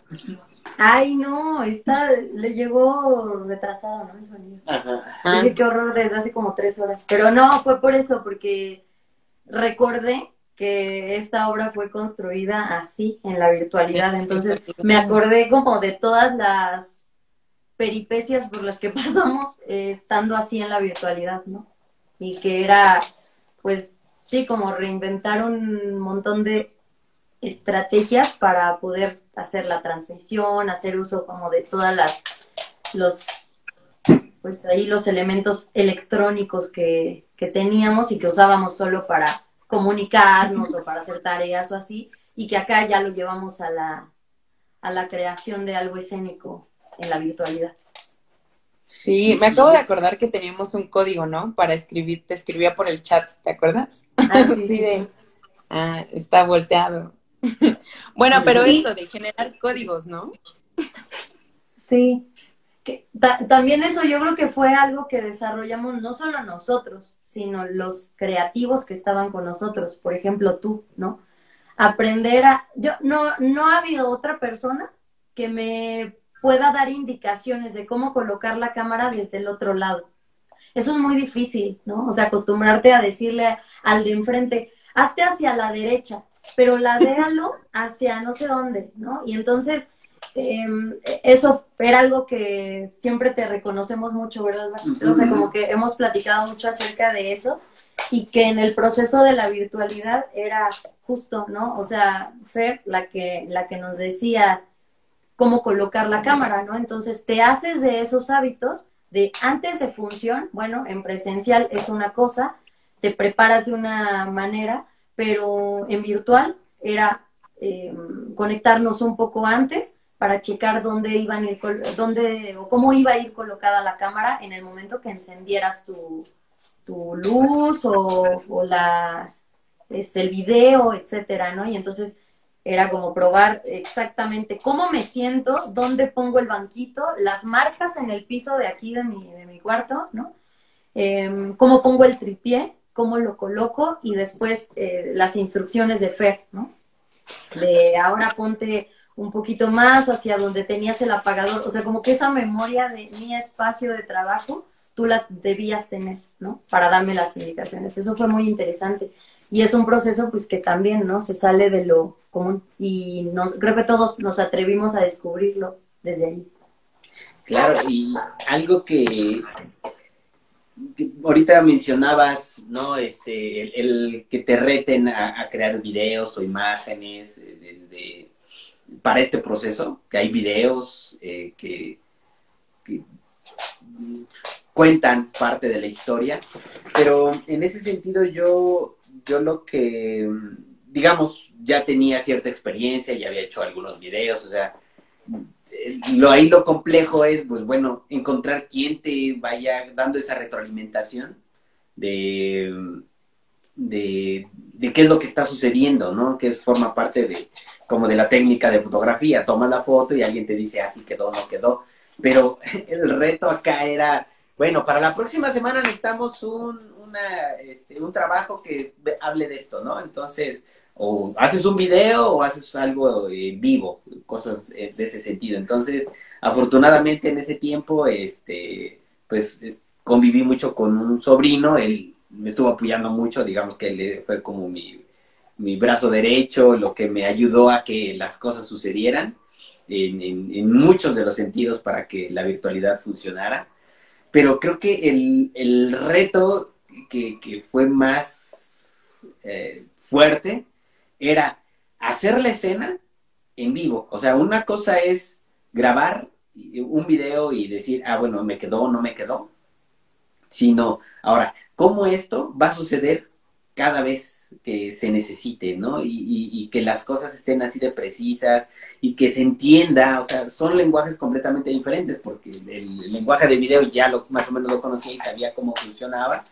Ay, no, esta le llegó retrasado, ¿no? El sonido. Ajá. Dije, qué horror desde hace como tres horas. Pero no, fue por eso, porque recordé que esta obra fue construida así, en la virtualidad. Entonces me acordé como de todas las peripecias por las que [LAUGHS] pasamos eh, estando así en la virtualidad, ¿no? Y que era, pues, sí, como reinventar un montón de estrategias para poder hacer la transmisión, hacer uso como de todas las los pues ahí los elementos electrónicos que, que teníamos y que usábamos solo para comunicarnos o para hacer tareas o así, y que acá ya lo llevamos a la, a la creación de algo escénico en la virtualidad. Sí, me acabo de acordar que teníamos un código, ¿no? Para escribir, te escribía por el chat, ¿te acuerdas? Ah, sí, [LAUGHS] sí, de, ah, está volteado. [LAUGHS] bueno, pero eso de generar códigos, ¿no? Sí. Que, también eso yo creo que fue algo que desarrollamos no solo nosotros, sino los creativos que estaban con nosotros, por ejemplo tú, ¿no? Aprender a yo no no ha habido otra persona que me pueda dar indicaciones de cómo colocar la cámara desde el otro lado. Eso es muy difícil, ¿no? O sea, acostumbrarte a decirle al de enfrente, hazte hacia la derecha, pero ladéalo hacia no sé dónde, ¿no? Y entonces, em, eso era algo que siempre te reconocemos mucho, ¿verdad? O sea, como que hemos platicado mucho acerca de eso y que en el proceso de la virtualidad era justo, ¿no? O sea, Fer, la que, la que nos decía cómo colocar la cámara, ¿no? Entonces, te haces de esos hábitos de antes de función, bueno, en presencial es una cosa, te preparas de una manera, pero en virtual era eh, conectarnos un poco antes para checar dónde iban ir, dónde o cómo iba a ir colocada la cámara en el momento que encendieras tu, tu luz o, o, la este el video, etcétera, ¿no? Y entonces era como probar exactamente cómo me siento, dónde pongo el banquito, las marcas en el piso de aquí de mi, de mi cuarto, ¿no? Em, cómo pongo el tripié cómo lo coloco y después eh, las instrucciones de Fer, ¿no? de ahora ponte un poquito más hacia donde tenías el apagador, o sea, como que esa memoria de mi espacio de trabajo, tú la debías tener, ¿no? Para darme las indicaciones. Eso fue muy interesante. Y es un proceso, pues, que también, ¿no? Se sale de lo común y nos, creo que todos nos atrevimos a descubrirlo desde ahí. Claro, y algo que, ahorita mencionabas, ¿no? Este, el, que te reten a, crear videos o imágenes eh, desde, para este proceso, que hay videos eh, que, cuentan parte de la historia, pero en ese sentido yo, yo lo que, digamos, ya tenía cierta experiencia, ya había hecho algunos videos, o sea, lo ahí lo complejo es, pues bueno, encontrar quién te vaya dando esa retroalimentación de, de, qué es lo que está sucediendo, ¿no? Que forma parte de, como de la técnica de fotografía. Tomas la foto y alguien te dice, así ah, quedó, no quedó. Pero [LAUGHS] el reto acá era, bueno, para la próxima semana necesitamos un, una, este, un trabajo que hable de esto, ¿no? Entonces, o haces un video o haces algo vivo, cosas eh, de ese sentido. Entonces, afortunadamente en ese tiempo, este, pues conviví mucho con un sobrino, él me estuvo apoyando mucho, digamos que él fue como mi, mi brazo derecho, lo que me ayudó a que las cosas sucedieran en, en, muchos de los sentidos para que la virtualidad funcionara. Pero creo que el, el reto que, que, fue más eh, fuerte era hacer la escena en vivo. O sea, una cosa es grabar un video y decir, ah, bueno, me quedó o no me quedó. Sino, ahora, ¿cómo esto va a suceder cada vez que se necesite, ¿no? Y, que las cosas estén así de precisas y que se entienda, o sea, son lenguajes completamente diferentes porque el, lenguaje de video ya lo, más o menos lo conocía y sabía cómo funcionaba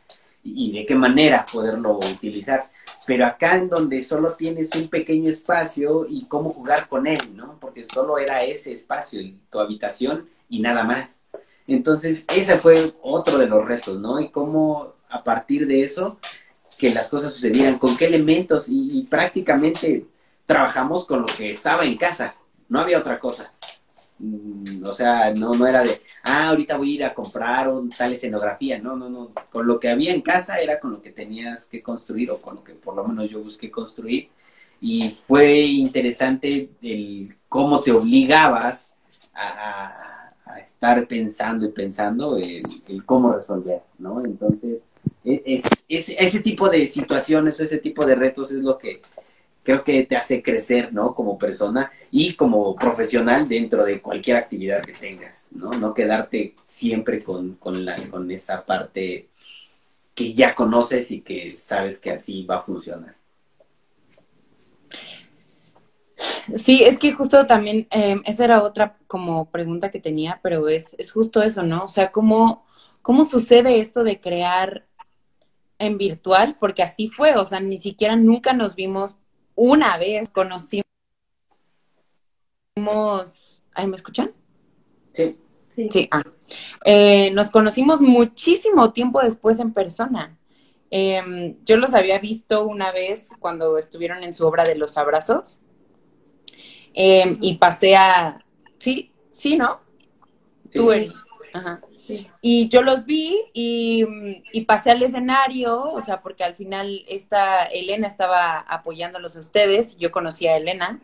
y de qué manera poderlo utilizar pero acá en donde solo tienes un pequeño espacio y cómo jugar con él, ¿no? Porque solo era ese espacio, tu habitación y nada más. Entonces, ese fue otro de los retos, ¿no? Y cómo a partir de eso, que las cosas sucedieran, con qué elementos y prácticamente trabajamos con lo que estaba en casa, no había otra cosa. Mm, o sea, no, no era de, ah, ahorita voy a ir a comprar un, tal escenografía. No, no, no. Con lo que había en casa era con lo que tenías que construir o con lo que por lo menos yo busqué construir. Y fue interesante el cómo te obligabas a, estar pensando y pensando el, cómo resolver, ¿no? Entonces, e, es, ese tipo de situaciones o ese tipo de retos es lo que creo que te hace crecer, ¿no? Como persona y como profesional dentro de cualquier actividad que tengas, ¿no? No quedarte siempre con, con, la, con esa parte que ya conoces y que sabes que así va a funcionar. Sí, es que justo también, em, esa era otra como pregunta que tenía, pero es, es justo eso, ¿no? O sea, ¿cómo, ¿cómo sucede esto de crear en virtual? Porque así fue, o sea, ni siquiera nunca nos vimos una vez conocimos, ¿ay, me escuchan? Sí. Sí. sí ah. Eh, nos conocimos muchísimo tiempo después en persona. Em, yo los había visto una vez cuando estuvieron en su obra de los abrazos. Em, y pasé a. Sí, sí, ¿no? Tú, Ajá. Y yo los vi y, pasé al escenario, o sea, porque al final esta Elena estaba apoyándolos a ustedes, yo conocí a Elena,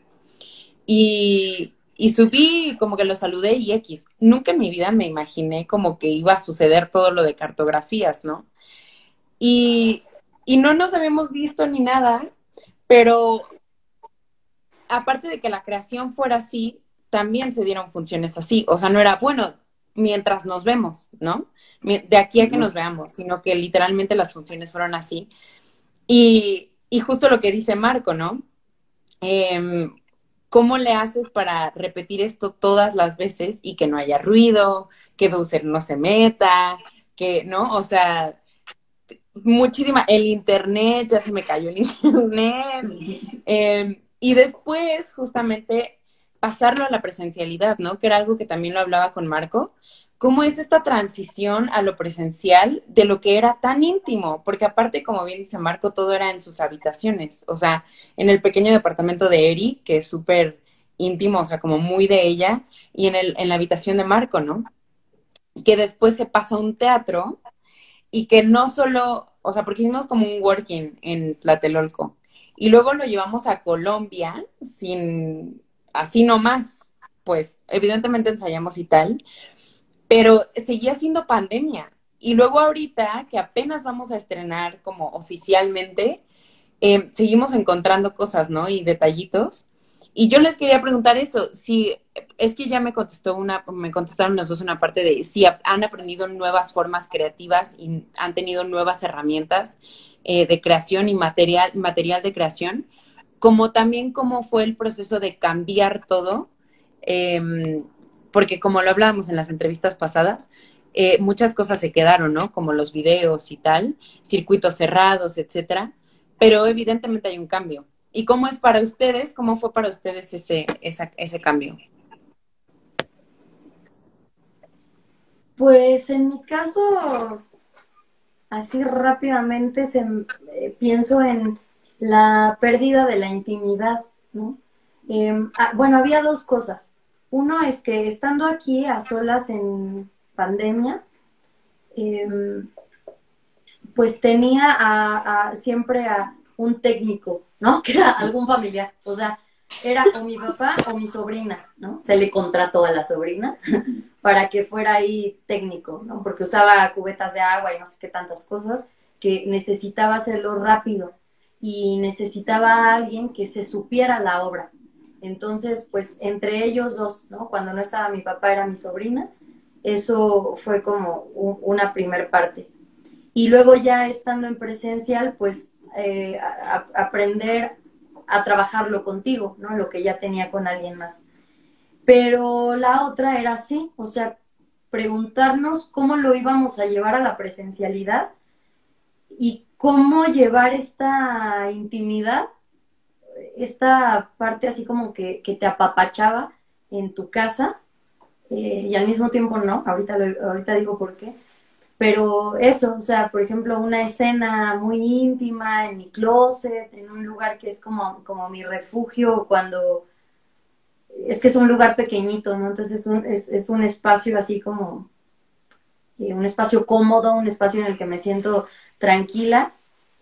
y, subí, como que los saludé y X. Nunca en mi vida me imaginé como que iba a suceder todo lo de cartografías, ¿no? Y, y no nos habíamos visto ni nada, pero aparte de que la creación fuera así, también se dieron funciones así. O sea, no era, bueno, mientras nos vemos, ¿no? De aquí a que nos veamos, sino que literalmente las funciones fueron así. Y, y justo lo que dice Marco, ¿no? Em, ¿Cómo le haces para repetir esto todas las veces y que no haya ruido, que Deuser no se meta, que, ¿no? O sea, muchísima, el internet, ya se me cayó el [LAUGHS] internet. Em, y después, justamente, pasarlo a la presencialidad, ¿no? Que era algo que también lo hablaba con Marco, cómo es esta transición a lo presencial de lo que era tan íntimo, porque aparte, como bien dice Marco, todo era en sus habitaciones, o sea, en el pequeño departamento de Eri, que es súper íntimo, o sea, como muy de ella, y en, el, en la habitación de Marco, ¿no? Que después se pasa a un teatro y que no solo, o sea, porque hicimos como un working en Tlatelolco, y luego lo llevamos a Colombia sin, así nomás, pues evidentemente ensayamos y tal, pero seguía siendo pandemia. Y luego ahorita, que apenas vamos a estrenar como oficialmente, eh, seguimos encontrando cosas, ¿no? Y detallitos. Y yo les quería preguntar eso, si es que ya me contestó una, me contestaron los dos una parte de si han aprendido nuevas formas creativas y han tenido nuevas herramientas eh, de creación y material, material de creación, como también cómo fue el proceso de cambiar todo, em, porque como lo hablábamos en las entrevistas pasadas, eh, muchas cosas se quedaron, ¿no? Como los videos y tal, circuitos cerrados, etcétera, pero evidentemente hay un cambio. ¿Y cómo es para ustedes? ¿Cómo fue para ustedes ese, ese cambio? Pues en mi caso, así rápidamente se, eh, pienso en la pérdida de la intimidad, ¿no? Em, ah, bueno, había dos cosas. Uno es que estando aquí a solas en pandemia, em, pues tenía a, siempre a un técnico, ¿no? [LAUGHS] Que era algún familiar. O sea, era o mi papá o mi sobrina, ¿no? Se le contrató a la sobrina [LAUGHS] para que fuera ahí técnico, ¿no? Porque usaba cubetas de agua y no sé qué tantas cosas, que necesitaba hacerlo rápido y necesitaba a alguien que se supiera la obra. Entonces, pues entre ellos dos, ¿no? Cuando no estaba mi papá era mi sobrina, eso fue como una primer parte. Y luego ya estando en presencial, pues eh, aprender a trabajarlo contigo, ¿no? Lo que ya tenía con alguien más. Pero la otra era así, o sea, preguntarnos cómo lo íbamos a llevar a la presencialidad y cómo llevar esta intimidad, esta parte así como que, te apapachaba en tu casa eh, y al mismo tiempo no, ahorita, ahorita digo por qué, pero eso, o sea, por ejemplo, una escena muy íntima en mi closet, en un lugar que es como, como mi refugio cuando es que es un lugar pequeñito, ¿no? Entonces es un, es, un espacio así como, eh, un espacio cómodo, un espacio en el que me siento tranquila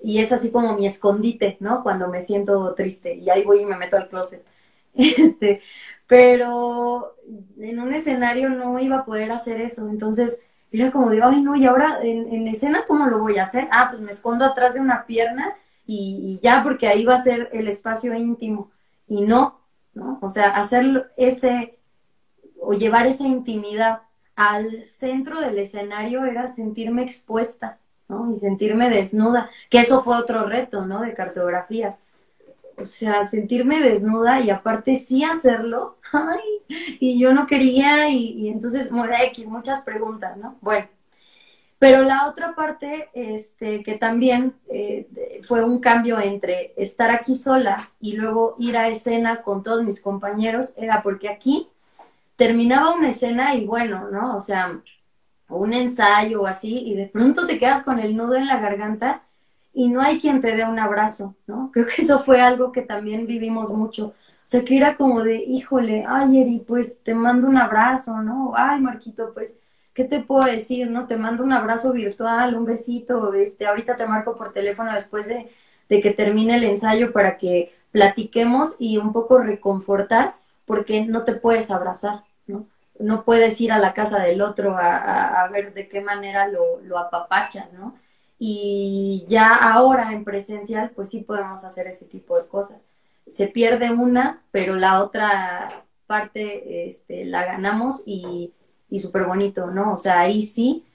y es así como mi escondite, ¿no? Cuando me siento triste y ahí voy y me meto al closet. [LAUGHS] Este, pero en un escenario no iba a poder hacer eso, entonces era como de, ay, no, y ahora en, escena, ¿cómo lo voy a hacer? Ah, pues me escondo atrás de una pierna y, ya, porque ahí va a ser el espacio íntimo. Y no, ¿no? O sea, hacer ese, o llevar esa intimidad al centro del escenario era sentirme expuesta, ¿no? Y sentirme desnuda, que eso fue otro reto, ¿no? De cartografías o sea, sentirme desnuda y aparte sí hacerlo, [LAUGHS] ay, y yo no quería y, entonces, muchas preguntas, ¿no? Bueno, pero la otra parte, este, que también eh, fue un cambio entre estar aquí sola y luego ir a escena con todos mis compañeros, era porque aquí terminaba una escena y bueno, ¿no? O sea, un ensayo o así, y de pronto te quedas con el nudo en la garganta y no hay quien te dé un abrazo, ¿no? [LAUGHS] Creo que eso fue algo que también vivimos mucho. O sea, que era como de, híjole, ay, Eri, pues te mando un abrazo, ¿no? Ay, Marquito, pues, ¿qué te puedo decir, no? Te mando un abrazo virtual, un besito, este, ahorita te marco por teléfono después de, que termine el ensayo para que platiquemos y un poco reconfortar, porque no te puedes abrazar, ¿no? No puedes ir a la casa del otro a, a ver de qué manera lo, lo apapachas, ¿no? y ya ahora en presencial pues sí podemos hacer ese tipo de cosas. Se pierde una, pero la otra parte este, la ganamos y, y súper bonito, ¿no? O sea, ahí sí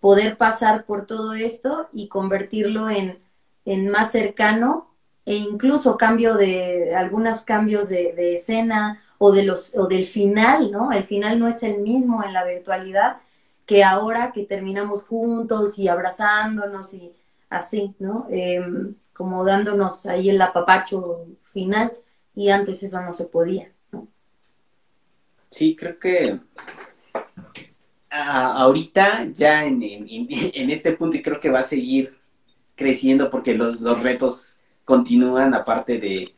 poder pasar por todo esto y convertirlo en, en más cercano e incluso cambio de algunos cambios de, de, escena o de los o del final, ¿no? El final no es el mismo en la virtualidad que ahora que terminamos juntos y abrazándonos y así, ¿no? Em, como dándonos ahí el apapacho final y antes eso no se podía, ¿no? Sí, creo que ahorita ya en, este punto y creo que va a seguir creciendo porque los, retos continúan, aparte de,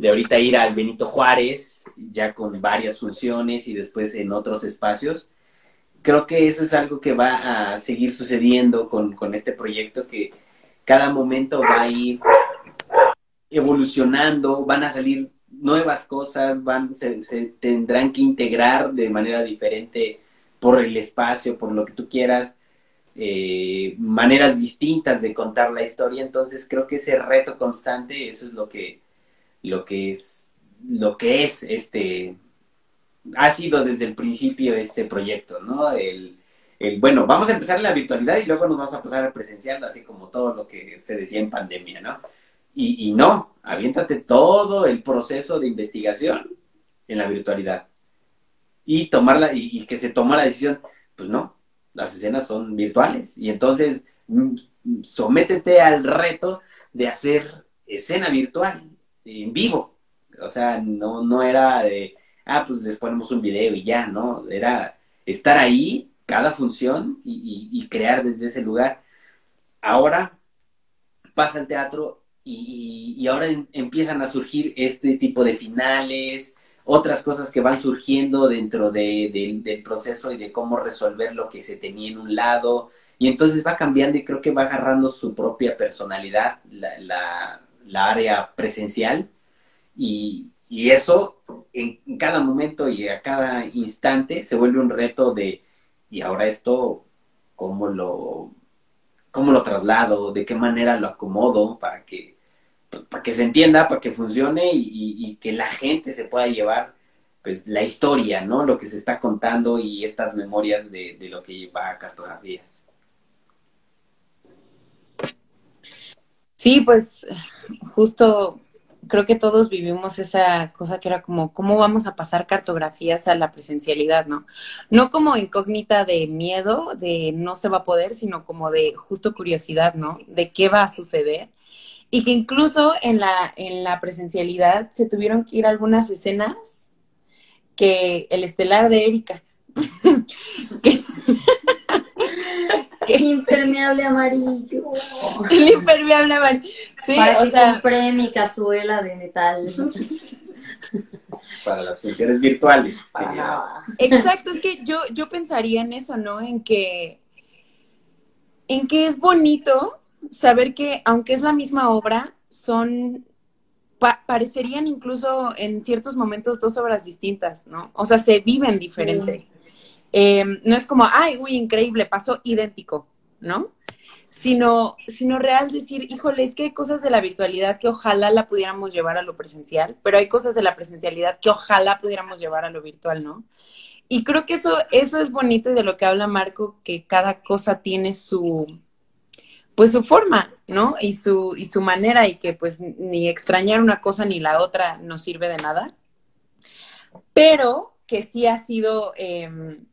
de ahorita ir al Benito Juárez, ya con varias funciones y después en otros espacios. Creo que eso es algo que va a seguir sucediendo con, con este proyecto, que cada momento va a ir evolucionando, van a salir nuevas cosas, van, se, tendrán que integrar de manera diferente por el espacio, por lo que tú quieras, eh, maneras distintas de contar la historia. Entonces creo que ese reto constante, eso es lo que, lo que es, lo que es este, ha sido desde el principio este proyecto, ¿no? El, el, bueno, vamos a empezar en la virtualidad y luego nos vamos a pasar a presenciar, así como todo lo que se decía en pandemia, ¿no? Y, y no, aviéntate todo el proceso de investigación en la virtualidad y tomarla y, que se toma la decisión, pues no, las escenas son virtuales y entonces mm, sométete al reto de hacer escena virtual en vivo. O sea, no, no era de, ah, pues les ponemos un video y ya, ¿no? Era estar ahí, cada función, y, crear desde ese lugar. Ahora pasa el teatro y, y, ahora empiezan a surgir este tipo de finales, otras cosas que van surgiendo dentro de, del proceso y de cómo resolver lo que se tenía en un lado. Y entonces va cambiando y creo que va agarrando su propia personalidad, la, la, área presencial. Y, y eso en, cada momento y a cada instante se vuelve un reto de, y ahora esto, ¿cómo lo, cómo lo traslado? ¿De qué manera lo acomodo para que para que se entienda, para que funcione y, que la gente se pueda llevar pues la historia, ¿no? Lo que se está contando y estas memorias de, lo que lleva a cartografías. Sí, pues justo creo que todos vivimos esa cosa que era como, ¿cómo vamos a pasar cartografías a la presencialidad, no? No como incógnita de miedo, de no se va a poder, sino como de justo curiosidad, ¿no? De qué va a suceder y que incluso en la, en la presencialidad se tuvieron que ir algunas escenas que el estelar de Erika. [LAUGHS] El [LAUGHS] impermeable amarillo. El impermeable amarillo. Sí, o sea, compré mi cazuela de metal. [LAUGHS] Para las funciones virtuales. Exacto, es que yo, yo pensaría en eso, ¿no? En que, en que es bonito saber que aunque es la misma obra, son parecerían incluso en ciertos momentos dos obras distintas, ¿no? O sea, se viven diferente. Em, no es como, ay, uy, increíble, pasó idéntico, ¿no? Sino, sino real decir, híjole, es que hay cosas de la virtualidad que ojalá la pudiéramos llevar a lo presencial, pero hay cosas de la presencialidad que ojalá pudiéramos llevar a lo virtual, ¿no? Y creo que eso, eso es bonito y de lo que habla Marco, que cada cosa tiene su, pues su forma, ¿no? Y su, y su manera y que pues ni extrañar una cosa ni la otra nos sirve de nada. Pero que sí ha sido em,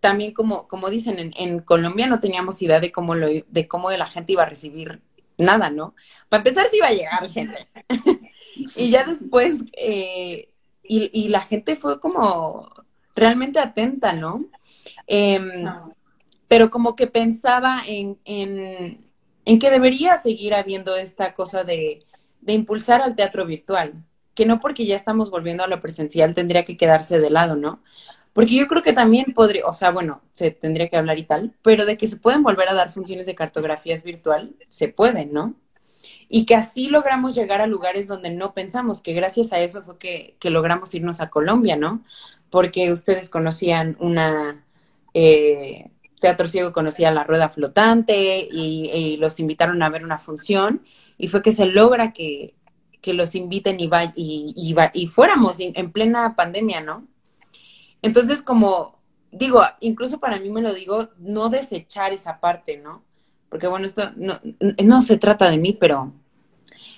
también como, como dicen, en, en, Colombia no teníamos idea de cómo, lo, de cómo la gente iba a recibir nada, ¿no? Para empezar sí iba a llegar gente. [LAUGHS] y ya después, eh, y, y, la gente fue como realmente atenta, ¿no? Em, pero como que pensaba en, en, en que debería seguir habiendo esta cosa de, de, impulsar al teatro virtual, que no porque ya estamos volviendo a lo presencial tendría que quedarse de lado, ¿no? Porque yo creo que también podría, o sea, bueno, se tendría que hablar y tal, pero de que se pueden volver a dar funciones de cartografías virtual, se pueden, ¿no? Y que así logramos llegar a lugares donde no pensamos, que gracias a eso fue que, que logramos irnos a Colombia, ¿no? Porque ustedes conocían una, eh, Teatro Ciego conocía la rueda flotante y, los invitaron a ver una función y fue que se logra que, los inviten y, va, y, y fuéramos en plena pandemia, ¿no? Entonces, como digo, incluso para mí me lo digo, no desechar esa parte, ¿no? Porque bueno, esto no, no se trata de mí, pero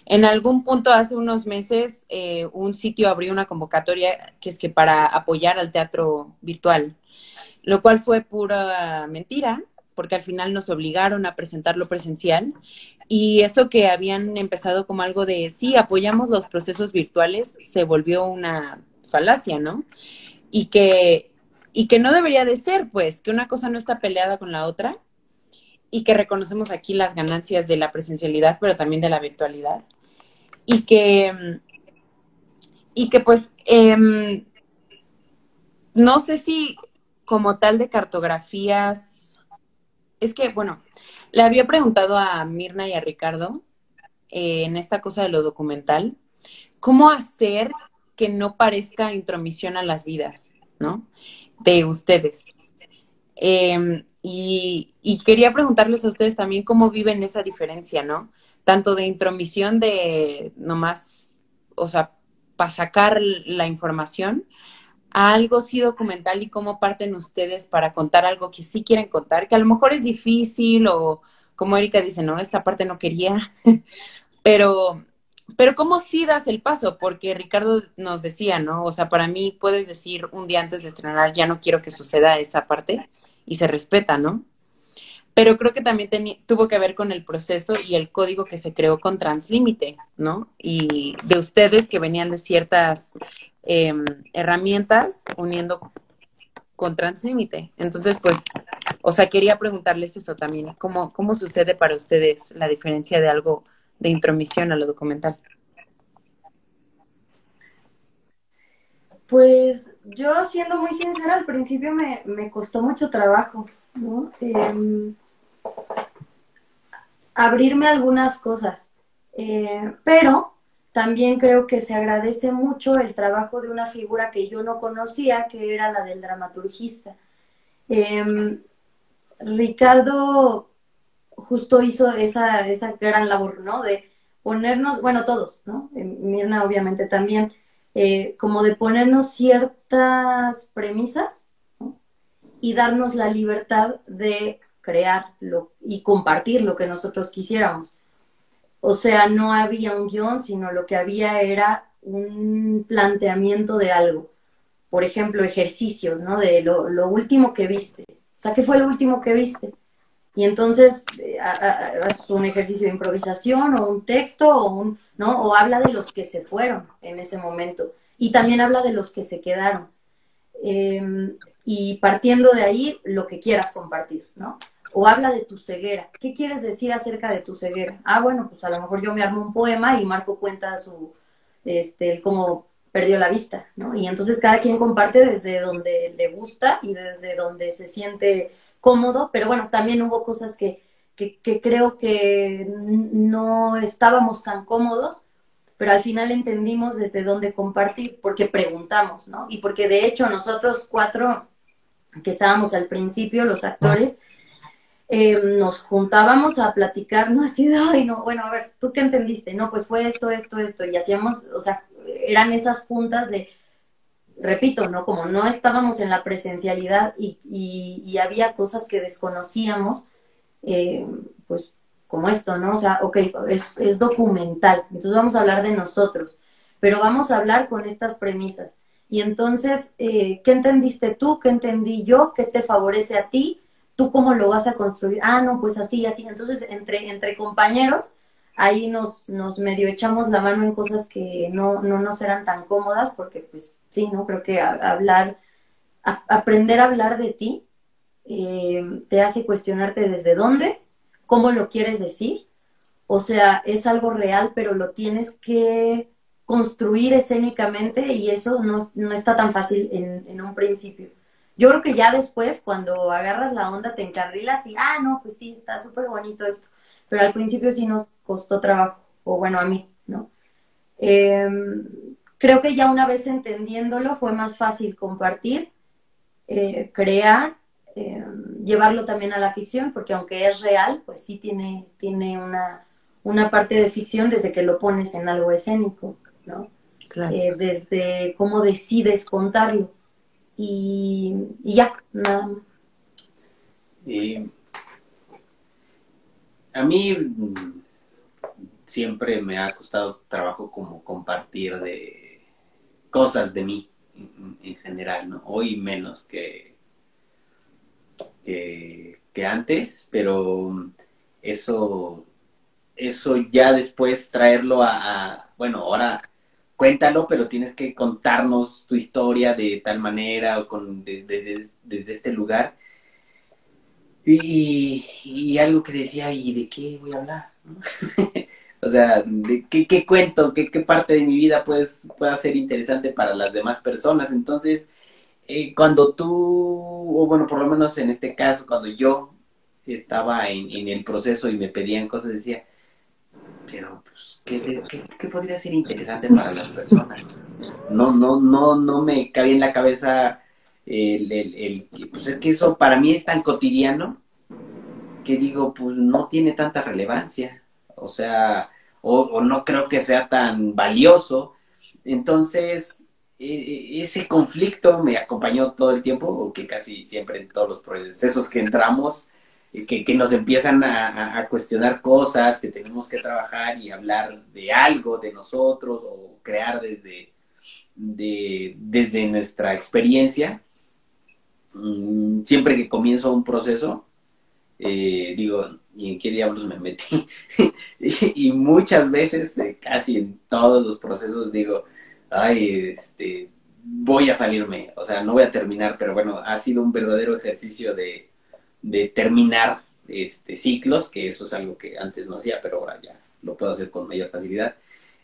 en algún punto hace unos meses eh, un sitio abrió una convocatoria que es que para apoyar al teatro virtual lo cual fue pura mentira, porque al final nos obligaron a presentarlo presencial. Y eso que habían empezado como algo de, sí, apoyamos los procesos virtuales, se volvió una falacia, ¿no? Y que y que no debería de ser, pues, que una cosa no está peleada con la otra y que reconocemos aquí las ganancias de la presencialidad, pero también de la virtualidad. Y que, y que pues, em, no sé si como tal de cartografías, es que, bueno, le había preguntado a Mirna y a Ricardo eh, en esta cosa de lo documental, ¿cómo hacer que no parezca intromisión a las vidas, ¿no? De ustedes. Em, y, quería preguntarles a ustedes también cómo viven esa diferencia, ¿no? Tanto de intromisión de nomás, o sea, para sacar la información, a algo sí documental y cómo parten ustedes para contar algo que sí quieren contar, que a lo mejor es difícil o como Erika dice, no, esta parte no quería, [LAUGHS] pero, pero ¿cómo sí das el paso? Porque Ricardo nos decía, ¿no? O sea, para mí puedes decir un día antes de estrenar, ya no quiero que suceda esa parte y se respeta, ¿no? Pero creo que también tuvo que ver con el proceso y el código que se creó con Translímite, ¿no? Y de ustedes que venían de ciertas em, herramientas uniendo con Translímite. Entonces, pues, o sea, quería preguntarles eso también. ¿Cómo, ¿Cómo sucede para ustedes la diferencia de algo de intromisión a lo documental? Pues yo, siendo muy sincera, al principio me, costó mucho trabajo. Em, abrirme algunas cosas. Eh, pero también creo que se agradece mucho el trabajo de una figura que yo no conocía, que era la del dramaturgista. Em, Ricardo justo hizo esa, esa gran labor, ¿no? De ponernos, bueno, todos, ¿no? Eh, Mirna obviamente también, eh, como de ponernos ciertas premisas y darnos la libertad de crearlo y compartir lo que nosotros quisiéramos. O sea, no había un guion, sino lo que había era un planteamiento de algo. Por ejemplo, ejercicios, ¿no? De lo, lo último que viste. O sea, ¿qué fue lo último que viste? Y entonces eh, haz un ejercicio de improvisación o un texto o un, ¿no? O habla de los que se fueron en ese momento. Y también habla de los que se quedaron. Em, y partiendo de ahí, lo que quieras compartir, ¿no? o habla de tu ceguera. ¿Qué quieres decir acerca de tu ceguera? Ah, bueno, pues a lo mejor yo me armo un poema y Marco cuenta su, este, cómo perdió la vista, ¿no? Y entonces cada quien comparte desde donde le gusta y desde donde se siente cómodo, pero bueno, también hubo cosas que, que, creo que no estábamos tan cómodos, pero al final entendimos desde dónde compartir, porque preguntamos, ¿no? Y porque de hecho nosotros cuatro que estábamos al principio, los actores, eh, nos juntábamos a platicar, no así ay, no, bueno, a ver, ¿tú qué entendiste? No, pues fue esto, esto, esto, y hacíamos, o sea, eran esas juntas de, repito, ¿no? Como no estábamos en la presencialidad y, y, había cosas que desconocíamos, eh, pues como esto, ¿no? O sea, ok, es, es documental, entonces vamos a hablar de nosotros, pero vamos a hablar con estas premisas. Y entonces, eh, ¿qué entendiste tú? ¿Qué entendí yo? ¿Qué te favorece a ti? ¿tú cómo lo vas a construir? Ah, no, pues así, así. Entonces, entre, entre compañeros, ahí nos, nos medio echamos la mano en cosas que no, no nos eran tan cómodas, porque pues sí, ¿no? Creo que hablar, aprender a hablar de ti eh, te hace cuestionarte desde dónde, cómo lo quieres decir. O sea, es algo real, pero lo tienes que construir escénicamente y eso no, no está tan fácil en, en un principio. Yo creo que ya después, cuando agarras la onda, te encarrilas y, ah, no, pues sí, está súper bonito esto. Pero al principio sí nos costó trabajo, o bueno, a mí, ¿no? Em, creo que ya una vez entendiéndolo fue más fácil compartir, eh, crear, em, llevarlo también a la ficción, porque aunque es real, pues sí tiene, tiene una, una parte de ficción desde que lo pones en algo escénico, ¿no? Eh, desde cómo decides contarlo y, ya, nada más. a mí siempre me ha costado trabajo como compartir de cosas de mí en, general, ¿no? Hoy menos que, que, antes, pero eso, eso ya después traerlo a, bueno, ahora cuéntalo, pero tienes que contarnos tu historia de tal manera o con, desde este lugar. Y, algo que decía, ¿y de qué voy a hablar? [LAUGHS] o sea, ¿de qué, cuento? ¿Qué, parte de mi vida pues, pueda ser interesante para las demás personas? Entonces, eh, cuando tú, o bueno, por lo menos en este caso, cuando yo estaba en, el proceso y me pedían cosas, decía, pero pues, ¿qué, qué, podría ser interesante para las personas? No, no, no, no me cabía en la cabeza el, el, el, pues es que eso para mí es tan cotidiano que digo, pues no tiene tanta relevancia, o sea, o, no creo que sea tan valioso. Entonces, e, e, ese conflicto me acompañó todo el tiempo, que casi siempre en todos los procesos que entramos, que, que nos empiezan a, cuestionar cosas, que tenemos que trabajar y hablar de algo de nosotros o crear desde, desde nuestra experiencia. Mm, siempre que comienzo un proceso, eh, digo, ¿y en qué diablos me metí? [LAUGHS] y, muchas veces, eh, casi en todos los procesos, digo, ay, este, voy a salirme, o sea, no voy a terminar, pero bueno, ha sido un verdadero ejercicio de, de terminar este, ciclos, que eso es algo que antes no hacía, pero ahora ya lo puedo hacer con mayor facilidad.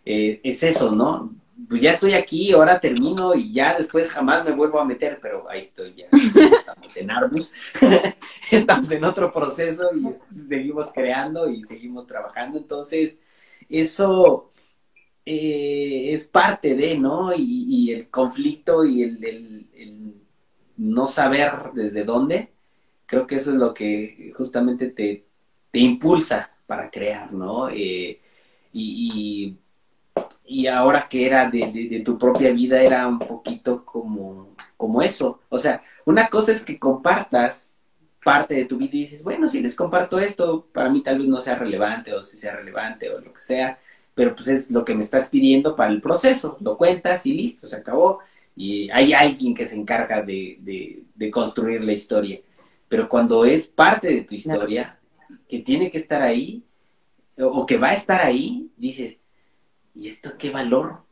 Eh, es eso, ¿no? Pues ya estoy aquí, ahora termino y ya después jamás me vuelvo a meter, pero ahí estoy ya. Estamos en Arbus, [LAUGHS] estamos en otro proceso y seguimos creando y seguimos trabajando. Entonces, eso eh, es parte de, ¿no? Y, el conflicto y el no saber desde dónde creo que eso es lo que justamente te, impulsa para crear, ¿no? Eh, y, ahora que era de, tu propia vida, era un poquito como, como eso. O sea, una cosa es que compartas parte de tu vida y dices, bueno, si les comparto esto, para mí tal vez no sea relevante o si sea relevante o lo que sea, pero pues es lo que me estás pidiendo para el proceso, lo cuentas y listo, se acabó. Y hay alguien que se encarga de, de construir la historia. Pero cuando es parte de tu historia, que tiene que estar ahí, o que va a estar ahí, dices, ¿y esto qué valor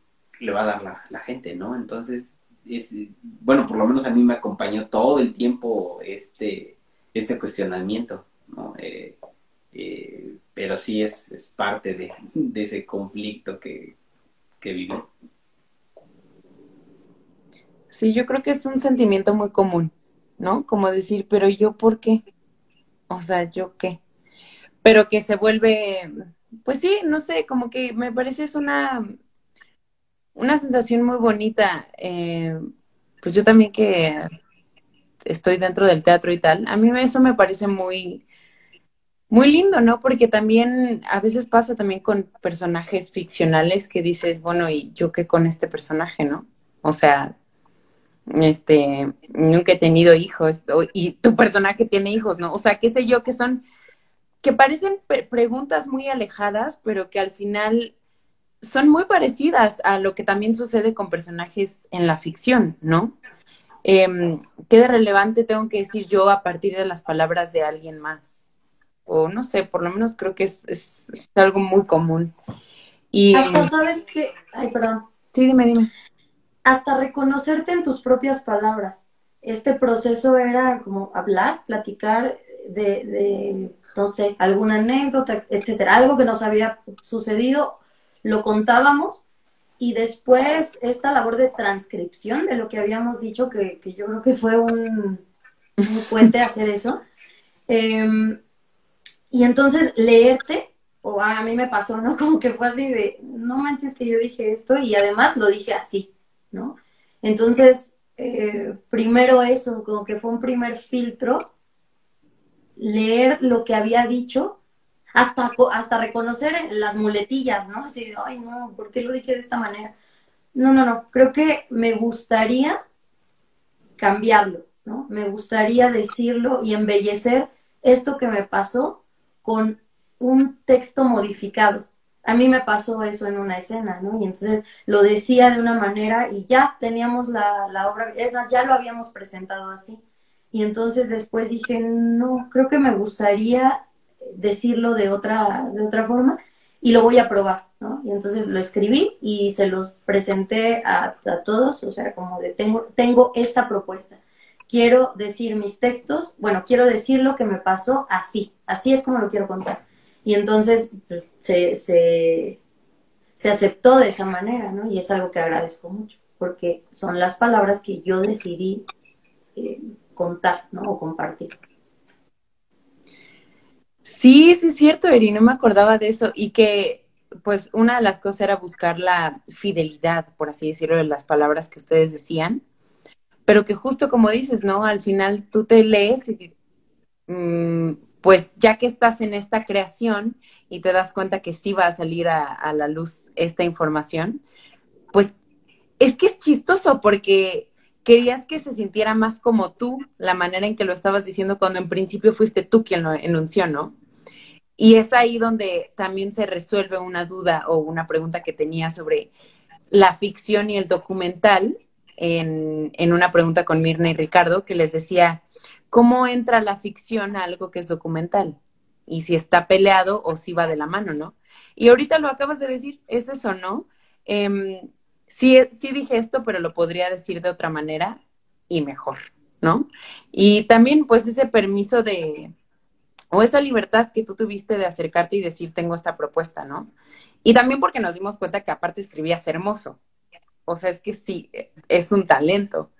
le va a dar la, gente, no? Entonces, es, bueno, por lo menos a mí me acompañó todo el tiempo este, este cuestionamiento, ¿no? Eh, eh, pero sí es, es parte de, ese conflicto que, que. Sí, yo creo que es un sentimiento muy común. ¿no? Como decir, pero yo por qué? O sea, yo qué. Pero que se vuelve, pues sí, no sé, como que me parece es una, una sensación muy bonita. Eh, pues yo también que estoy dentro del teatro y tal, a mí eso me parece muy, muy lindo, ¿no? Porque también a veces pasa también con personajes ficcionales que dices, bueno, ¿y yo qué con este personaje, no? O sea, este, nunca he tenido hijos, y tu personaje tiene hijos, ¿no? O sea, qué sé yo, que son, que parecen preguntas muy alejadas, pero que al final son muy parecidas a lo que también sucede con personajes en la ficción, ¿no? Eh, ¿Qué de relevante tengo que decir yo a partir de las palabras de alguien más? O no sé, por lo menos creo que es, es, algo muy común. Y, Hasta sabes que, ay, perdón. Sí, dime, dime hasta reconocerte en tus propias palabras. Este proceso era como hablar, platicar de, de sé, alguna anécdota, etcétera, algo que nos había sucedido, lo contábamos y después esta labor de transcripción de lo que habíamos dicho, que, yo creo que fue un, un puente hacer eso. Em, y entonces leerte, o a mí me pasó, ¿no? [LAUGHS] Como que fue así de, no manches que yo dije esto y además lo dije así. ¿no? Entonces, eh, primero eso, como que fue un primer filtro, leer lo que había dicho, hasta, hasta reconocer las muletillas, ¿no? Así de, ay, no, ¿por qué lo dije de esta manera? No, no, no, creo que me gustaría cambiarlo, ¿no? Me gustaría decirlo y embellecer esto que me pasó con un texto modificado a mí me pasó eso en una escena, ¿no? Y entonces lo decía de una manera y ya teníamos la, la obra, es más, ya lo habíamos presentado así. Y entonces después dije, no, creo que me gustaría decirlo de otra, de otra forma. y lo voy a probar, ¿no? Y entonces lo escribí y se los presenté a, a todos, o sea, como de tengo, tengo esta propuesta. Quiero decir mis textos, bueno, quiero decir lo que me pasó así, así es como lo quiero contar. Y entonces pues, se, se, se aceptó de esa manera, ¿no? Y es algo que agradezco mucho, porque son las palabras que yo decidí eh, contar, ¿no? O compartir. Sí, sí es cierto, Eri, no me acordaba de eso. Y que, pues, una de las cosas era buscar la fidelidad, por así decirlo, de las palabras que ustedes decían. Pero que justo como dices, ¿no? Al final tú te lees y, mm, pues, ya que estás en esta creación y te das cuenta que sí va a salir a, a la luz esta información, pues, es que es chistoso porque querías que se sintiera más como tú, la manera en que lo estabas diciendo cuando en principio fuiste tú quien lo enunció, ¿no? Y es ahí donde también se resuelve una duda o una pregunta que tenía sobre la ficción y el documental en, en una pregunta con Mirna y Ricardo, que les decía, ¿cómo entra la ficción a algo que es documental? Y si está peleado o si va de la mano, ¿no? Y ahorita lo acabas de decir, es eso, ¿no? Eh, sí, sí dije esto, pero lo podría decir de otra manera y mejor, ¿no? Y también, pues, ese permiso de, o esa libertad que tú tuviste de acercarte y decir, tengo esta propuesta, ¿no? Y también porque nos dimos cuenta que aparte escribías hermoso. O sea, es que sí, es un talento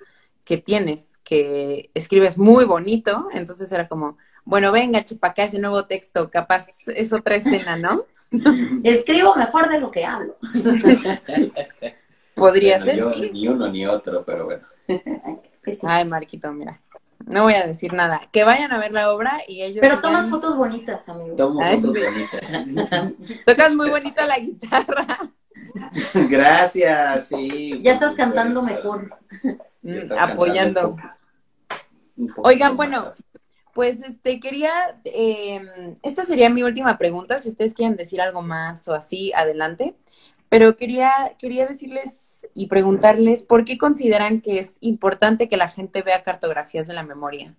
que tienes, que escribes muy bonito, entonces era como, bueno, venga, chupacá, ese nuevo texto, capaz es otra escena, ¿no? [LAUGHS] Escribo mejor de lo que hablo. [LAUGHS] Podría Bueno, ser, yo sí. Ni uno ni otro, pero bueno. [LAUGHS] Pues. Ay, Marquito, mira. No voy a decir nada. Que vayan a ver la obra y ellos. Pero tomas fotos bonitas, amigo. Tomo Ay, fotos sí. bonitas. [LAUGHS] Tocas muy bonita la guitarra. [LAUGHS] Gracias, sí. Ya estás cantando supuesto. mejor. Estás Mm, Apoyando. cantando un poco- un poquito Oigan, bueno, más. Pues este quería, eh, esta sería mi última pregunta, si ustedes quieren decir algo más o así, adelante. Pero quería, quería decirles y preguntarles por qué consideran que es importante que la gente vea cartografías de la memoria.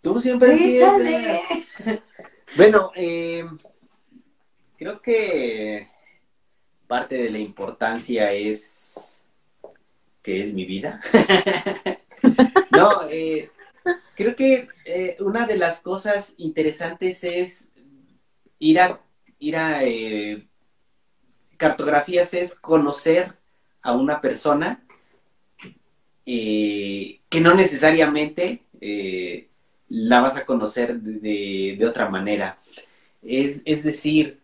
Tú siempre empiezas. [LAUGHS] Bueno, eh, creo que parte de la importancia es que es mi vida. [LAUGHS] no, eh, creo que eh, una de las cosas interesantes es ir a ir a eh, cartografías es conocer a una persona eh, que no necesariamente eh, la vas a conocer de, de- otra manera. Es, es decir,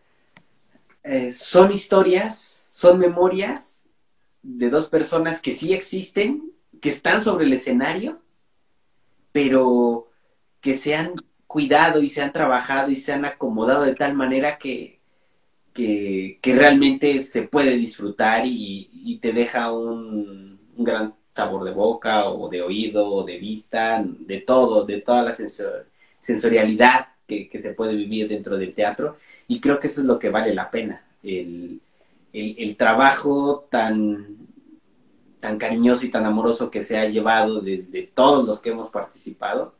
son historias, son memorias de dos personas que sí existen, que están sobre el escenario, pero que se han cuidado y se han trabajado y se han acomodado de tal manera que, que, realmente se puede disfrutar y, te deja un, gran sabor de boca o de oído o de vista, de todo, de toda la sensor- sensorialidad que, que se puede vivir dentro del teatro. Y creo que eso es lo que vale la pena, el, el, el trabajo tan, tan cariñoso y tan amoroso que se ha llevado desde todos los que hemos participado.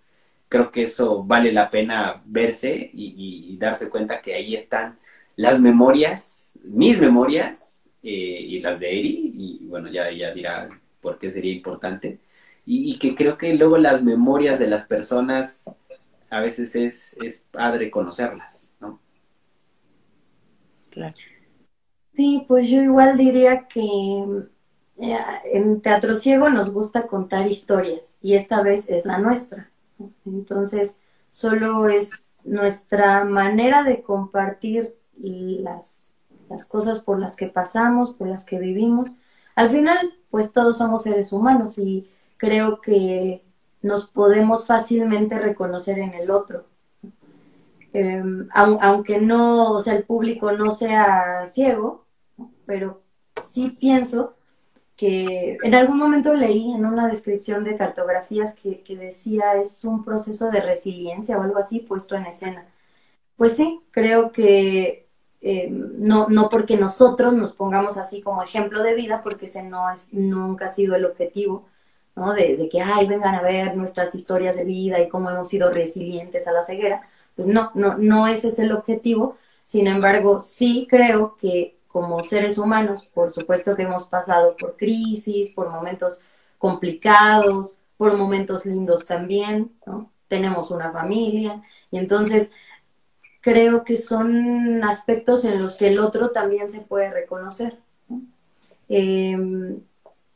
Creo que eso vale la pena verse y, y- y darse cuenta que ahí están las memorias, mis memorias eh, y las de Eri, y bueno, ya ella dirá por qué sería importante, y, y que creo que luego las memorias de las personas a veces es, es padre conocerlas, ¿no? Claro. Sí, pues yo igual diría que eh, en Teatro Ciego nos gusta contar historias y esta vez es la nuestra. Entonces, solo es nuestra manera de compartir las, cosas por las que pasamos, por las que vivimos. Al final, pues todos somos seres humanos y creo que nos podemos fácilmente reconocer en el otro. Au- aunque no, o sea, el público no sea ciego, pero sí pienso que en algún momento leí en una descripción de cartografías que, que decía es un proceso de resiliencia o algo así puesto en escena. Pues sí, creo que eh, no, no porque nosotros nos pongamos así como ejemplo de vida, porque ese no es, nunca ha sido el objetivo, ¿no? De, de que, ay, vengan a ver nuestras historias de vida y cómo hemos sido resilientes a la ceguera, Pues no, no, no ese es el objetivo. Sin embargo, sí creo que como seres humanos, por supuesto que hemos pasado por crisis, por momentos complicados, por momentos lindos también, ¿no? Tenemos una familia y entonces creo que son aspectos en los que el otro también se puede reconocer. Em,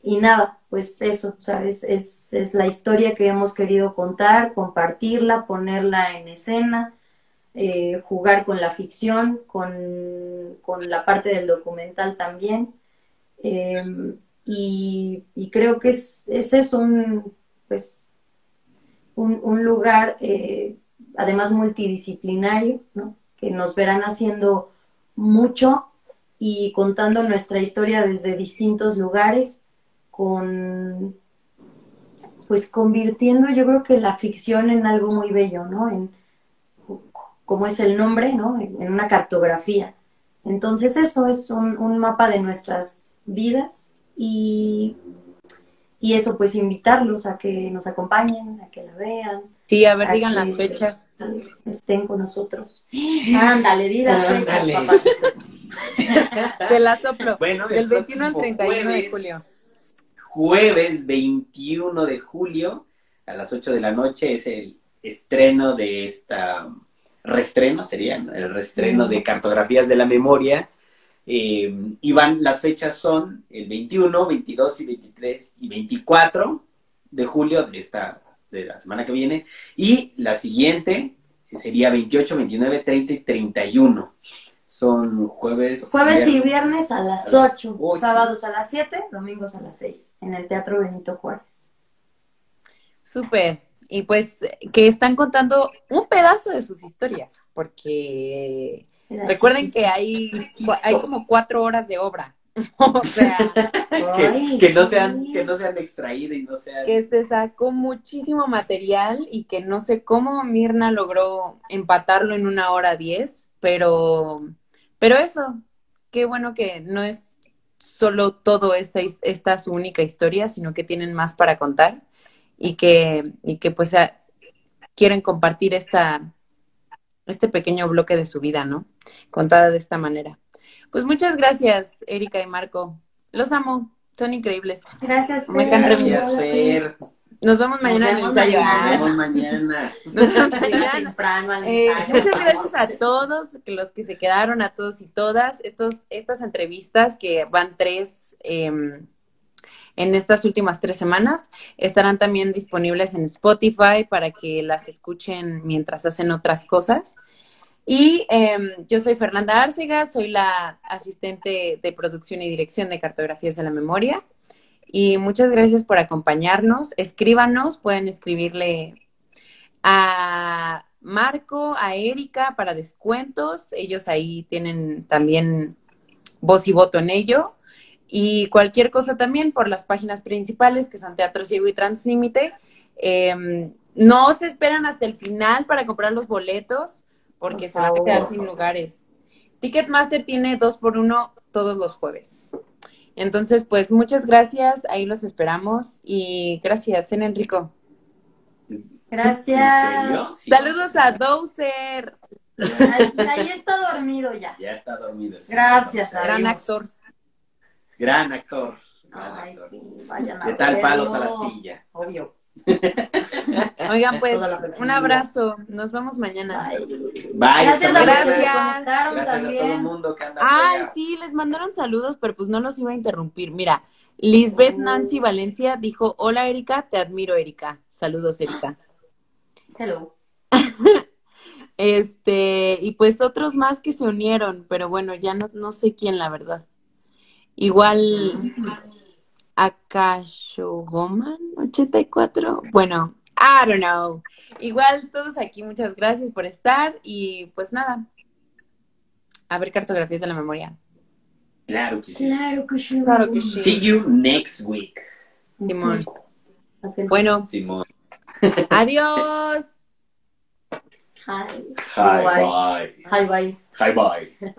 y nada, pues eso, es, la historia que hemos querido contar, compartirla, ponerla en escena, eh, jugar con la ficción, con, con, la parte del documental también. Em, y, creo que es, es eso, un, pues, un, un lugar eh, además multidisciplinario, ¿no? que nos verán haciendo mucho y contando nuestra historia desde distintos lugares, con pues convirtiendo yo creo que la ficción en algo muy bello, ¿no? Como es el nombre, ¿no? En una cartografía. Entonces eso es un, un mapa de nuestras vidas y, y, eso pues invitarlos a que nos acompañen, a que la vean, Sí, a ver, digan las fechas. Estén con nosotros. Ándale, di las fechas, papá. [LAUGHS] Te la soplo. Bueno, Del 21 al 31 de julio. Jueves 21 de julio a las 8 de la noche es el estreno de esta restreno, sería el restreno de cartografías de la memoria. Eh, y van, las fechas son el 21, 22 y 23 y 24 de julio de esta de la semana que viene. Y la siguiente sería 28, 29, 30 y 31. Son jueves. Jueves y viernes a las, 8, sábados a las 7, domingos a las 6, en el Teatro Benito Juárez. Súper. Y pues que están contando un pedazo de sus historias, porque recuerden que hay, hay como cuatro horas de obra. [LAUGHS] o sea, que, no sean, que no sean extraídas y no sean... Que se sacó muchísimo material y que no sé cómo Mirna logró empatarlo en una hora diez, pero, pero eso, qué bueno que no es solo todo esta, esta su única historia, sino que tienen más para contar y que, y que pues quieren compartir esta, este pequeño bloque de su vida, ¿no? Contada de esta manera. Pues muchas gracias, Erika y Marco. Los amo, son increíbles. Gracias, Fer. Gracias, Fer. Nos vemos mañana en el ensayo. Nos vemos mañana. [LAUGHS] Nos vemos mañana. Eh, muchas gracias a todos los que se quedaron, a todos y todas. Estos, estas entrevistas que van tres em, en estas últimas tres semanas estarán también disponibles en Spotify para que las escuchen mientras hacen otras cosas. Y em, yo soy Fernanda Árcega, soy la asistente de producción y dirección de Cartografías de la Memoria. Y muchas gracias por acompañarnos. Escríbanos, pueden escribirle a Marco, a Erika para descuentos. Ellos ahí tienen también voz y voto en ello. Y cualquier cosa también por las páginas principales que son Teatro Ciego y Translímite. Em, no se esperan hasta el final para comprar los boletos porque se van a quedar sin lugares. Ticketmaster tiene dos por uno todos los jueves. Entonces, pues muchas gracias, ahí los esperamos y gracias, en Enrico. Gracias. Saludos a Dowser. Ahí, está dormido ya. Ya está dormido. Gracias, Gran actor. Gran actor. Ay, sí, vayan a De tal palo, tal astilla. Obvio. [LAUGHS] Oigan, pues, un abrazo. Nos vemos mañana. Bye. Gracias a gracias. Gracias a todo el mundo que anda Ay, sí, les mandaron saludos, pero pues no los iba a interrumpir. Mira, Lisbeth Nancy Valencia dijo, hola Erika, te admiro Erika. Saludos Erika. [LAUGHS] Hello. [LAUGHS] este, y pues otros más que se unieron, pero bueno, ya no, no sé quién, la verdad. Igual Akashogoman 84. Bueno, I don't know. Igual todos aquí, muchas gracias por estar y pues nada. A ver cartografías de la memoria. Claro que sí. Claro que sí. Claro que sí. See you next week. Simón. Bueno. Simón. Adiós. Hi. Hi, bye. Hi, bye. Hi, bye.